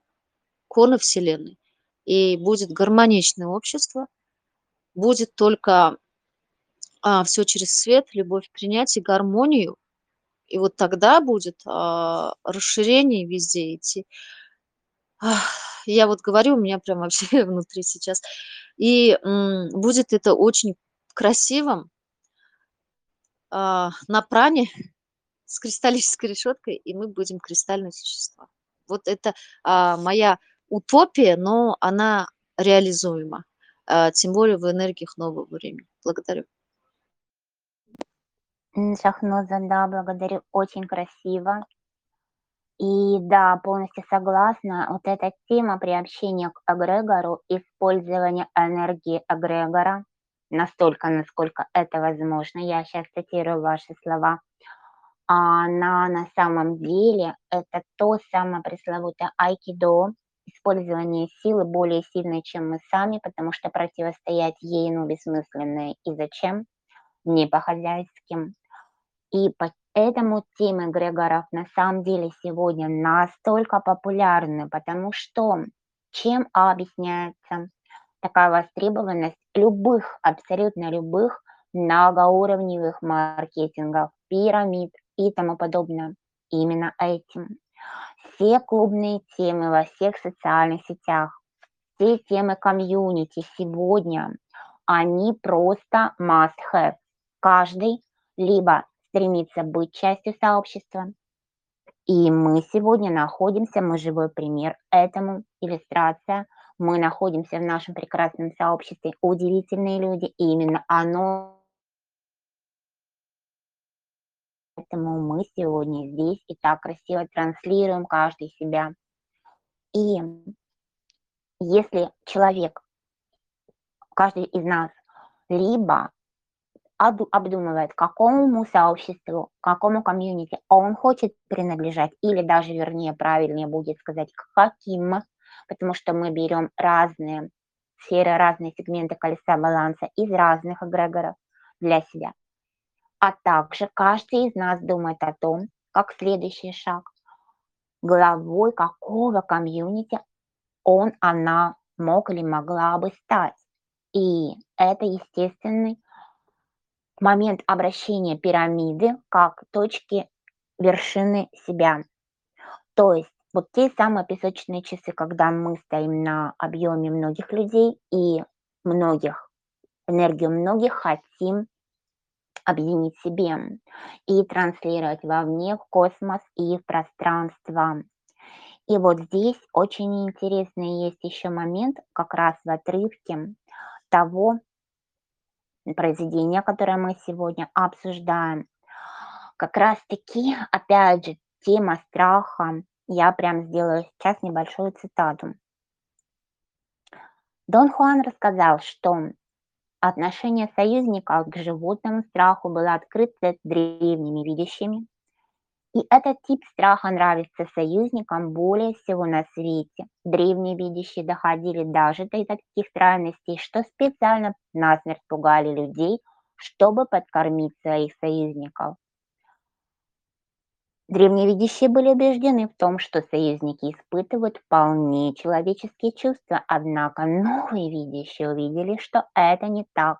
Speaker 3: коны Вселенной. И будет гармоничное общество, будет только а, все через свет, любовь, принятие, гармонию. И вот тогда будет а, расширение везде идти. Я вот говорю, у меня прям вообще внутри сейчас. И м, будет это очень красивым а, на пране с кристаллической решеткой, и мы будем кристальные существа. Вот это а, моя утопия, но она реализуема. А, тем более в энергиях нового времени. Благодарю.
Speaker 1: Шахноза, да, благодарю, очень красиво. И да, полностью согласна. Вот эта тема приобщения к эгрегору, использование энергии эгрегора, настолько, насколько это возможно, я сейчас цитирую ваши слова, она на самом деле это то самое пресловутое айкидо, использование силы более сильной, чем мы сами, потому что противостоять ей, ну, бессмысленно. И зачем? Не по-хозяйски. И поэтому темы Грегоров на самом деле сегодня настолько популярны, потому что чем объясняется такая востребованность любых, абсолютно любых многоуровневых маркетингов, пирамид и тому подобное. Именно этим все клубные темы во всех социальных сетях, все темы комьюнити сегодня, они просто must-have. Каждый либо стремится быть частью сообщества, и мы сегодня находимся, мы живой пример этому, иллюстрация, мы находимся в нашем прекрасном сообществе, удивительные люди, и именно оно Поэтому мы сегодня здесь и так красиво транслируем каждый себя. И если человек, каждый из нас, либо обдумывает, какому сообществу, какому комьюнити он хочет принадлежать, или даже, вернее, правильнее будет сказать, к каким, потому что мы берем разные сферы, разные сегменты колеса баланса из разных эгрегоров для себя. А также каждый из нас думает о том, как следующий шаг, главой какого комьюнити он, она мог или могла бы стать. И это естественный момент обращения пирамиды как точки вершины себя. То есть вот те самые песочные часы, когда мы стоим на объеме многих людей и многих, энергию многих хотим объединить себе и транслировать вовне, в космос и в пространство. И вот здесь очень интересный есть еще момент, как раз в отрывке того произведения, которое мы сегодня обсуждаем. Как раз-таки, опять же, тема страха. Я прям сделаю сейчас небольшую цитату. Дон Хуан рассказал, что Отношение союзников к животному страху было открыто древними видящими И этот тип страха нравится союзникам более всего на свете. Древние видящие доходили даже до таких странностей, что специально насмерть пугали людей, чтобы подкормить своих союзников. Древние видящие были убеждены в том, что союзники испытывают вполне человеческие чувства, однако новые видящие увидели, что это не так.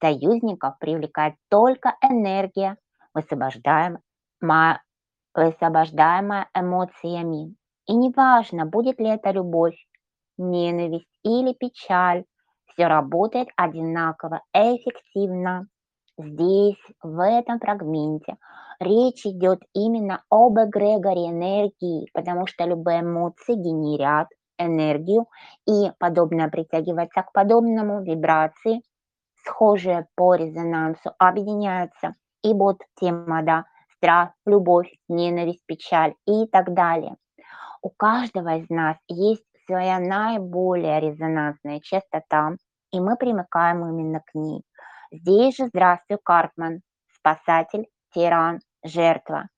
Speaker 1: Союзников привлекает только энергия, высвобождаемая высвобождаемая эмоциями. И неважно, будет ли это любовь, ненависть или печаль, все работает одинаково эффективно. Здесь, в этом фрагменте, речь идет именно об эгрегоре энергии, потому что любые эмоции генерят энергию, и подобное притягивается к подобному вибрации, схожие по резонансу объединяются. И вот тема, да, страх, любовь, ненависть, печаль и так далее. У каждого из нас есть своя наиболее резонансная частота, и мы примыкаем именно к ней. Здесь же здравствуй, Карпман, спасатель, тиран, жертва.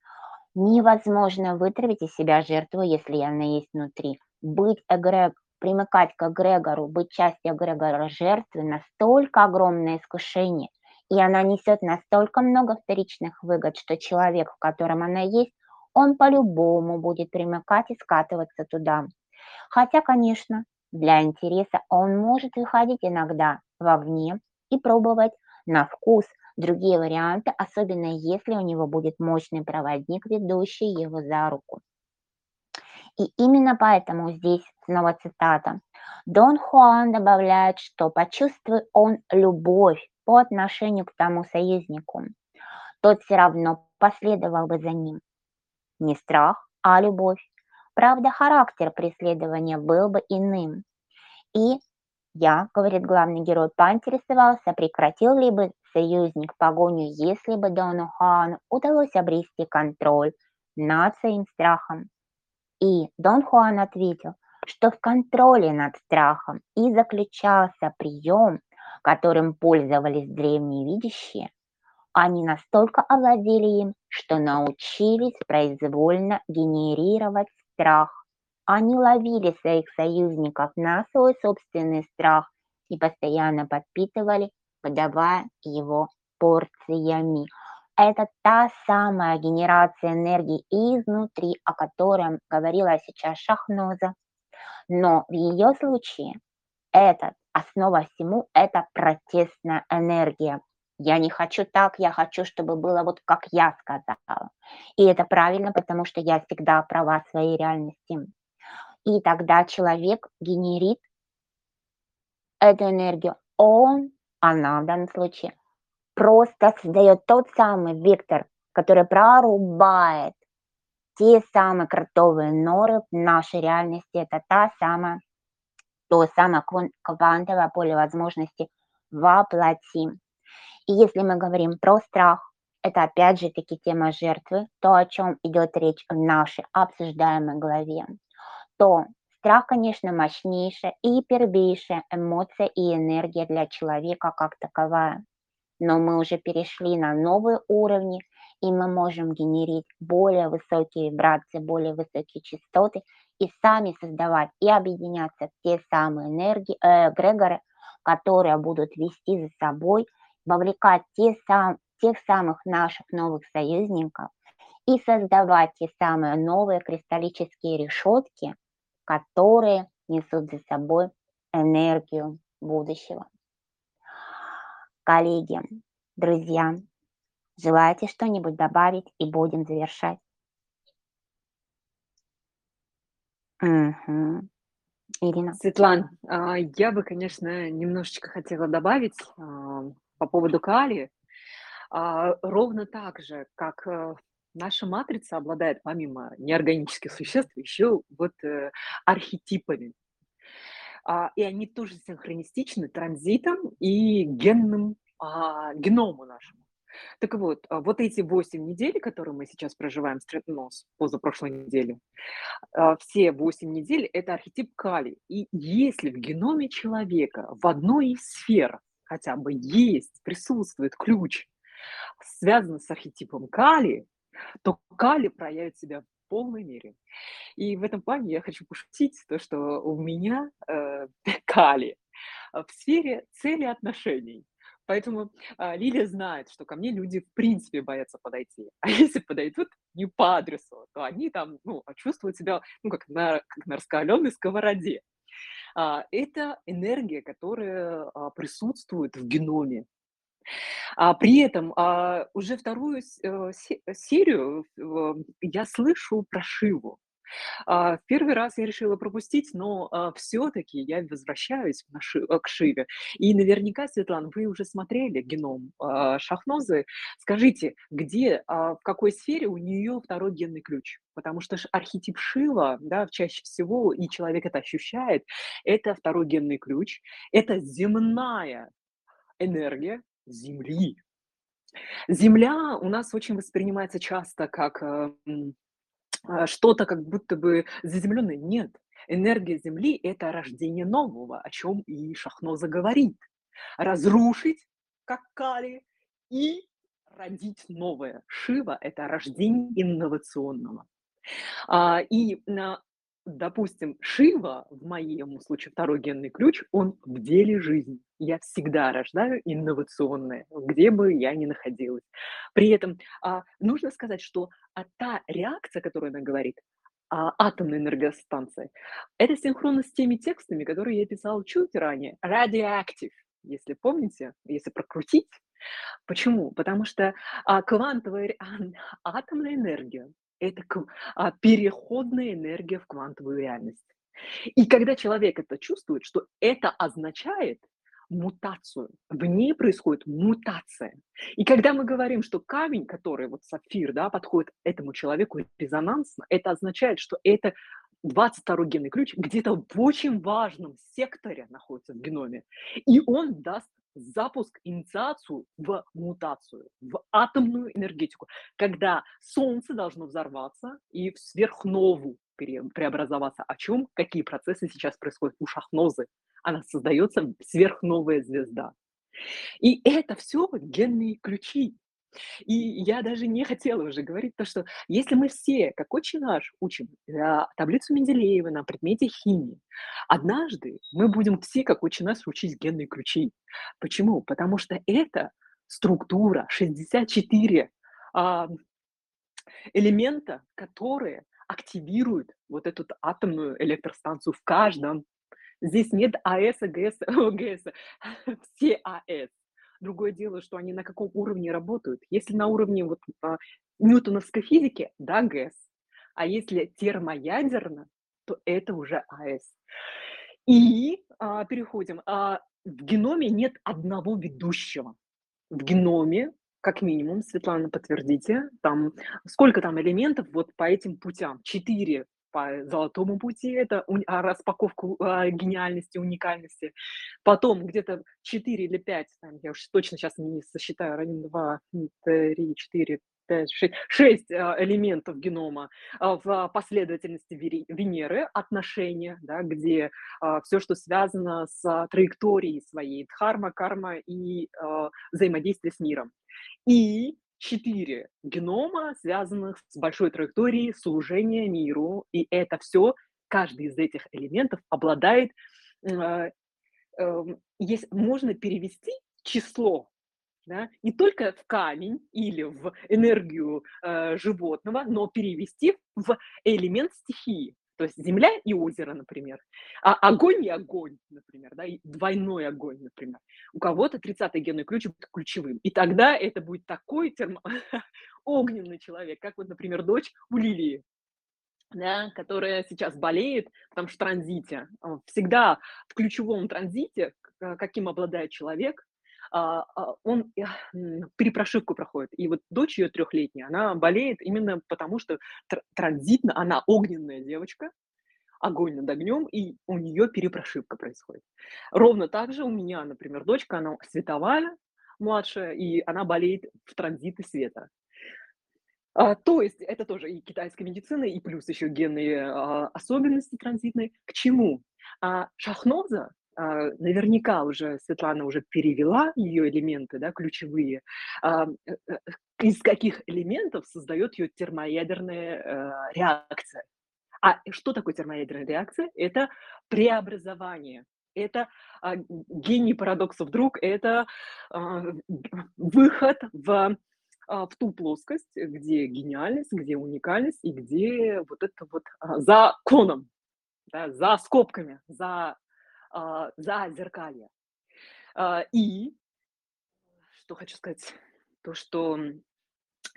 Speaker 1: Невозможно вытравить из себя жертву, если она есть внутри. Быть эгрег, примыкать к эгрегору, быть частью эгрегора жертвы настолько огромное искушение, и она несет настолько много вторичных выгод, что человек, в котором она есть, он по-любому будет примыкать и скатываться туда. Хотя, конечно, для интереса он может выходить иногда вовне и пробовать на вкус другие варианты, особенно если у него будет мощный проводник, ведущий его за руку. И именно поэтому здесь снова цитата. Дон Хуан добавляет, что почувствует он любовь по отношению к тому союзнику, тот все равно последовал бы за ним. Не страх, а любовь. Правда, характер преследования был бы иным. И я, говорит главный герой, поинтересовался, прекратил ли бы союзник погоню, если бы Дону Хуану удалось обрести контроль над своим страхом. И Дон Хуан ответил, что в контроле над страхом и заключался прием, которым пользовались древние видящие, они настолько овладели им, что научились произвольно генерировать страх. Они ловили своих союзников на свой собственный страх и постоянно подпитывали, подавая его порциями. Это та самая генерация энергии изнутри, о которой говорила сейчас Шахноза. Но в ее случае этот основа всему– это протестная энергия. Я не хочу так, я хочу, чтобы было вот как я сказала. И это правильно, потому что я всегда права в своей реальности. И тогда человек генерит эту энергию. Он, она в данном случае, просто создает тот самый вектор, который прорубает те самые кротовые норы в нашей реальности. Это та самая то самое квантовое поле возможностей воплотим. И если мы говорим про страх, это опять же таки тема жертвы, то, о чем идет речь в нашей обсуждаемой главе, то страх, конечно, мощнейшая и первейшая эмоция и энергия для человека как таковая. Но мы уже перешли на новые уровни, и мы можем генерить более высокие вибрации, более высокие частоты, и сами создавать и объединяться те самые энергии, э, эгрегоры, которые будут вести за собой, вовлекать те сам, тех самых наших новых союзников и создавать те самые новые кристаллические решетки, которые несут за собой энергию будущего. Коллеги, друзья, желаете что-нибудь добавить и будем завершать? Мгм. Ирина.
Speaker 2: Светлан, а, я бы, конечно, немножечко хотела добавить а, по поводу калия. А, ровно так же, как э, наша матрица обладает помимо неорганических существ еще вот э, архетипами. И они тоже синхронистичны транзитом и генным геному нашему. Так вот, а, вот эти 8 недель, которые мы сейчас проживаем, ну, с позапрошлой недели, а, все 8 недель– это архетип Кали. И если в геноме человека в одной из сфер хотя бы есть, присутствует ключ, связанный с архетипом Кали, то кали проявит себя в полной мере. И в этом плане я хочу пошутить, то, что у меня э, кали в сфере цели отношений. Поэтому а, Лилия знает, что ко мне люди в принципе боятся подойти. А если подойдут не по адресу, то они там ну, чувствуют себя ну, как, на, как на раскаленной сковороде. А, это энергия, которая а, присутствует в геноме. А при этом а, уже вторую э, серию я слышу про Шиву. А, в первый раз я решила пропустить, но а, все-таки я возвращаюсь э, к Шиве. И наверняка, Светлана, вы уже смотрели геном а, Шахнозы. Скажите, где, в какой сфере у нее второй генный ключ? Потому что архетип Шива, да, чаще всего, и человек это ощущает, это второй генный ключ, это земная энергия Земли. Земля у нас очень воспринимается часто как эм, что-то как будто бы заземленное. Нет, энергия Земли– это рождение нового, о чем и Шахноза говорит. Разрушить, как Кали, и родить новое. Шива– это рождение инновационного. А, и допустим, Шива, в моем случае второй генный ключ, он в деле жизни. Я всегда рождаю инновационное, где бы я ни находилась. При этом а, нужно сказать, что а та реакция, которую она говорит, а, атомной энергостанции, это синхронно с теми текстами, которые я писала чуть ранее. Radioactive, если помните, если прокрутить. Почему? Потому что а, квантовая а, атомная энергия это а, переходная энергия в квантовую реальность. И когда человек это чувствует, что это означает мутацию, в ней происходит мутация. И когда мы говорим, что камень, который вот сапфир, да, подходит этому человеку резонансно, это означает, что это 22 генный ключ где-то в очень важном секторе находится в геноме. И он даст запуск, инициацию в мутацию, в атомную энергетику, когда Солнце должно взорваться и в сверхнову преобразоваться. О чем? Какие процессы сейчас происходят у Шахнозы? Она создается сверхновая звезда. И это все генные ключи. И я даже не хотела уже говорить то, что если мы все, как очень наш, учим э, таблицу Менделеева на предмете химии, однажды мы будем все, как очень наш, учить генные ключи. Почему? Потому что это структура 64 а, элемента, которые активируют вот эту атомную электростанцию в каждом. Здесь нет АЭС, АГС, ОГС, все АЭС. Другое дело, что они на каком уровне работают. Если на уровне вот, а, ньютоновской физики, да, ГЭС. А если термоядерно, то это уже АЭС. И а, переходим. А, в геноме нет одного ведущего. В геноме, как минимум, Светлана, подтвердите, там сколько там элементов вот по этим путям? Четыре по золотому пути, это а, распаковку а, гениальности, уникальности. Потом где-то 4 или 5, там, я уж точно сейчас не сосчитаю, 1, 2, 3, 4, 5, 6, 6 элементов генома а, в последовательности Венеры, отношения, да, где все, что связано с траекторией своей, дхарма, карма и взаимодействие с миром. И четыре генома, связанных с большой траекторией служения миру. И это все, каждый из этих элементов обладает, э, э, есть, можно перевести число да, не только в камень или в энергию э, животного, но перевести в элемент стихии. То есть земля и озеро, например. А огонь и огонь, например, да, и двойной огонь, например. У кого-то 30-й генный ключ будет ключевым. И тогда это будет такой термо... огненный человек, как вот, например, дочь у Лилии, да, которая сейчас болеет, потому что в транзите. Всегда в ключевом транзите, каким обладает человек, он перепрошивку проходит. И вот дочь ее трехлетняя, она болеет именно потому, что транзитно, она огненная девочка, огонь над огнем, и у нее перепрошивка происходит. Ровно так же у меня, например, дочка, она световая, младшая, и она болеет в транзиты света. А, то есть это тоже и китайская медицина, и плюс еще генные а, особенности транзитные. К чему? А, шахноза а, наверняка уже Светлана уже перевела ее элементы, да, ключевые, а, э, э, из каких элементов создает ее термоядерная э, реакция. А что такое термоядерная реакция? Это преобразование. Это а, гений парадокса вдруг, это а, выход в, а, в ту плоскость, где гениальность, где уникальность и где вот это вот а, за коном, да, за скобками, за, а, за зеркалье. А, и что хочу сказать, то, что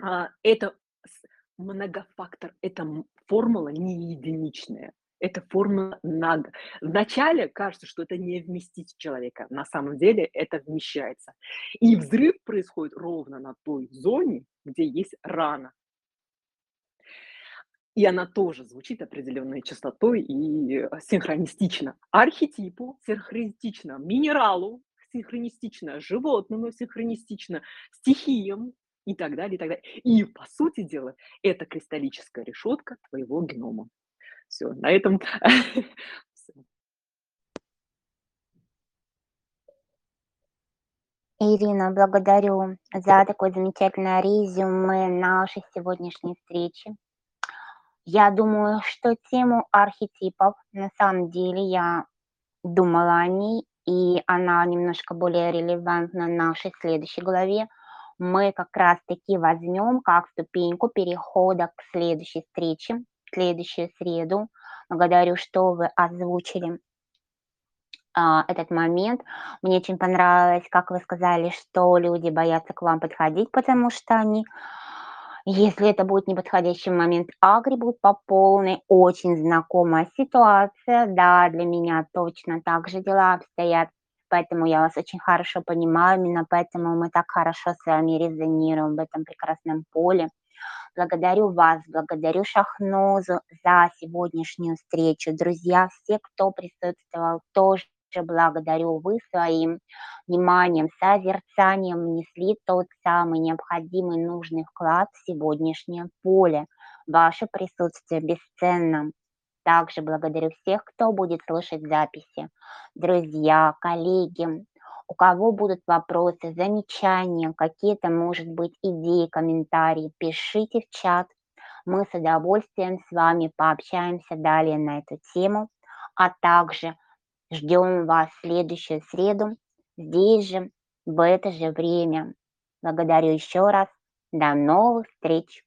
Speaker 2: а, это многофактор, это формула не единичная. Это формула над. Вначале кажется, что это не вместить человека. На самом деле это вмещается. И взрыв происходит ровно на той зоне, где есть рана. И она тоже звучит определенной частотой и синхронистично. Архетипу синхронистично, минералу синхронистично, животному синхронистично, стихиям и так далее, и так далее. И, по сути дела, это кристаллическая решетка твоего генома. Все, на этом
Speaker 1: Ирина, благодарю за такое замечательное резюме нашей сегодняшней встречи. Я думаю, что тему архетипов, на самом деле, я думала о ней, и она немножко более релевантна нашей следующей главе. Мы как раз-таки возьмем как ступеньку перехода к следующей встрече, следующую среду. Благодарю, что вы озвучили а, этот момент. Мне очень понравилось, как вы сказали, что люди боятся к вам подходить, потому что они, если это будет неподходящий момент, агрибут по полной. Очень знакомая ситуация. Да, для меня точно так же дела обстоят. Поэтому я вас очень хорошо понимаю, именно поэтому мы так хорошо с вами резонируем в этом прекрасном поле. Благодарю вас, благодарю Шахнозу за сегодняшнюю встречу. Друзья, все, кто присутствовал, тоже благодарю. Вы своим вниманием, созерцанием внесли тот самый необходимый нужный вклад в сегодняшнее поле. Ваше присутствие бесценно. Также благодарю всех, кто будет слушать записи. Друзья, коллеги, у кого будут вопросы, замечания, какие-то, может быть, идеи, комментарии, пишите в чат. Мы с удовольствием с вами пообщаемся далее на эту тему, а также ждем вас в следующую среду здесь же, в это же время. Благодарю еще раз. До новых встреч!